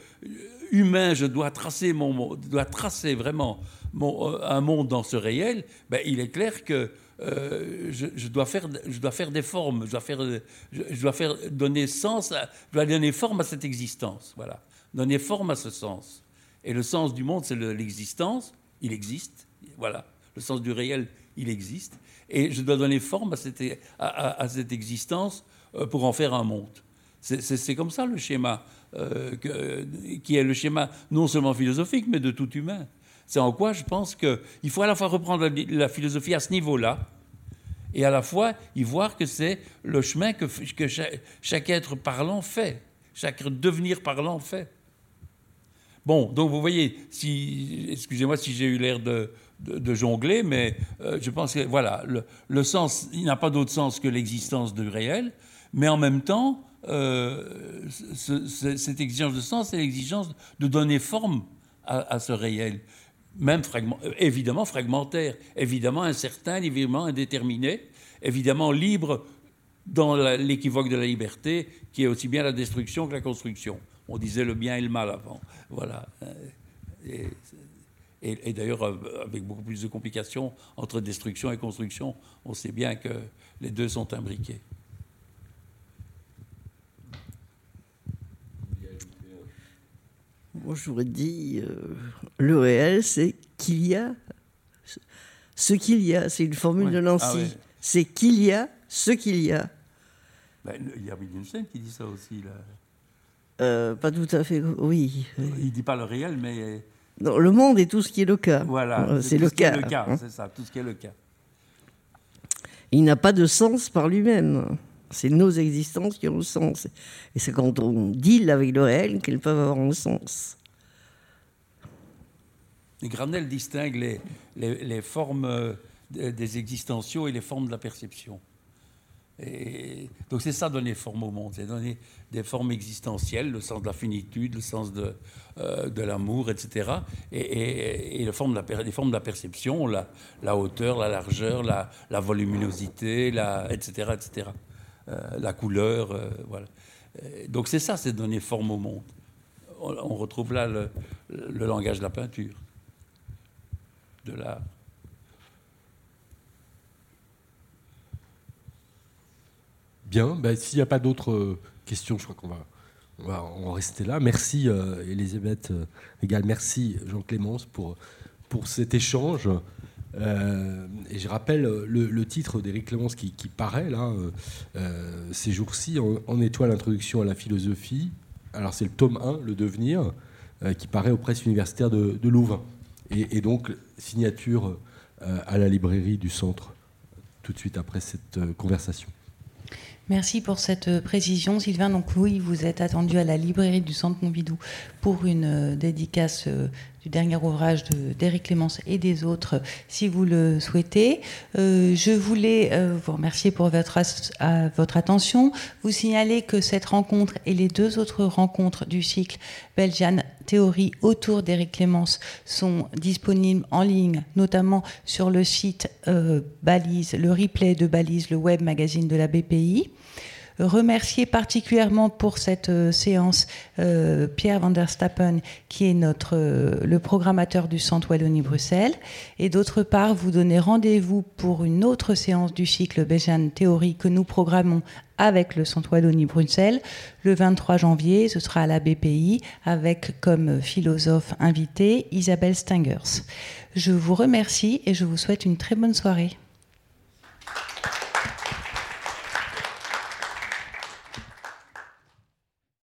humain, je dois tracer, mon, dois tracer vraiment euh, un monde dans ce réel, ben, il est clair que je, dois faire, je dois faire des formes, je dois, faire, je, dois faire donner sens, je dois donner forme à cette existence. Voilà, donner forme à ce sens. Et le sens du monde, c'est l'existence. Il existe. Voilà. Le sens du réel, il existe. Et je dois donner forme à cette, existence euh, pour en faire un monde. C'est comme ça le schéma. qui est le schéma non seulement philosophique, mais de tout humain. C'est en quoi je pense qu'il faut à la fois reprendre la, philosophie à ce niveau-là, et à la fois y voir que c'est le chemin que, chaque, être parlant fait, chaque devenir parlant fait. Bon, donc vous voyez, si, excusez-moi si j'ai eu l'air de, jongler, mais euh, je pense que voilà, le, sens, il n'a pas d'autre sens que l'existence du réel, mais en même temps, euh, cette exigence de sens, c'est l'exigence de donner forme à ce réel même euh, évidemment fragmentaire, évidemment incertain, évidemment indéterminé, évidemment libre dans l'équivoque de la liberté, qui est aussi bien la destruction que la construction. On disait le bien et le mal avant. Voilà. Et, et d'ailleurs, euh, avec beaucoup plus de complications entre destruction et construction, on sait bien que les deux sont imbriqués. Moi, j'aurais dit, euh, le réel, c'est qu'il y a ce qu'il y a. C'est une formule de Nancy. Ah c'est qu'il y a ce qu'il y a. Ben, il y a Wittgenstein qui dit ça aussi. Là. Euh, pas tout à fait, oui. Il ne dit pas le réel, mais... Non, le monde est tout ce qui est le cas. Voilà, euh, c'est le, cas. le cas. Hein. C'est ça, tout ce qui est le cas. Il n'a pas de sens par lui-même. C'est nos existences qui ont le sens. Et c'est quand on deal avec le réel qu'elles peuvent avoir un sens. Granel distingue les, les, formes euh, des existentiaux et les formes de la perception. Et donc c'est ça donner forme au monde, c'est donner des formes existentielles, le sens de la finitude, le sens de, euh, l'amour, etc. Et, et, les, formes de la, les formes de la perception, la, hauteur, la largeur, la, voluminosité, etc., etc. Euh, la couleur, euh, donc c'est ça, c'est donner forme au monde. On, retrouve là le, langage de la peinture, de l'art. Bien, ben, s'il n'y a pas d'autres questions, je crois qu'on va, on en rester là. Merci Elisabeth Égal, merci Jean-Clémence pour, pour cet échange. Euh, et je rappelle le, titre d'Éric Clémence qui, paraît là euh, euh, ces jours-ci en, étoile introduction à la philosophie. Alors c'est le tome 1, le devenir, qui paraît aux presses universitaires de, Louvain. Et, donc signature à la librairie du centre tout de suite après cette conversation. Merci pour cette précision, Sylvain. Donc oui, vous êtes attendu à la librairie du Centre Pompidou pour une dédicace dernier ouvrage d'Éric Clémence et des autres, si vous le souhaitez. Euh, je voulais euh, vous remercier pour votre, attention, vous signaler que cette rencontre et les deux autres rencontres du cycle Belgian Théorie autour d'Éric Clémence sont disponibles en ligne, notamment sur le site euh, Balise, le replay de Balise, le web magazine de la BPI remercier particulièrement pour cette euh, séance euh, Pierre van der Stappen, qui est notre, euh, le programmateur du Centre Wallonie-Bruxelles, et d'autre part vous donner rendez-vous pour une autre séance du cycle Béjan Théorie que nous programmons avec le Centre Wallonie-Bruxelles le 23 janvier. Ce sera à la BPI avec comme philosophe invité Isabelle Stingers. Je vous remercie et je vous souhaite une très bonne soirée.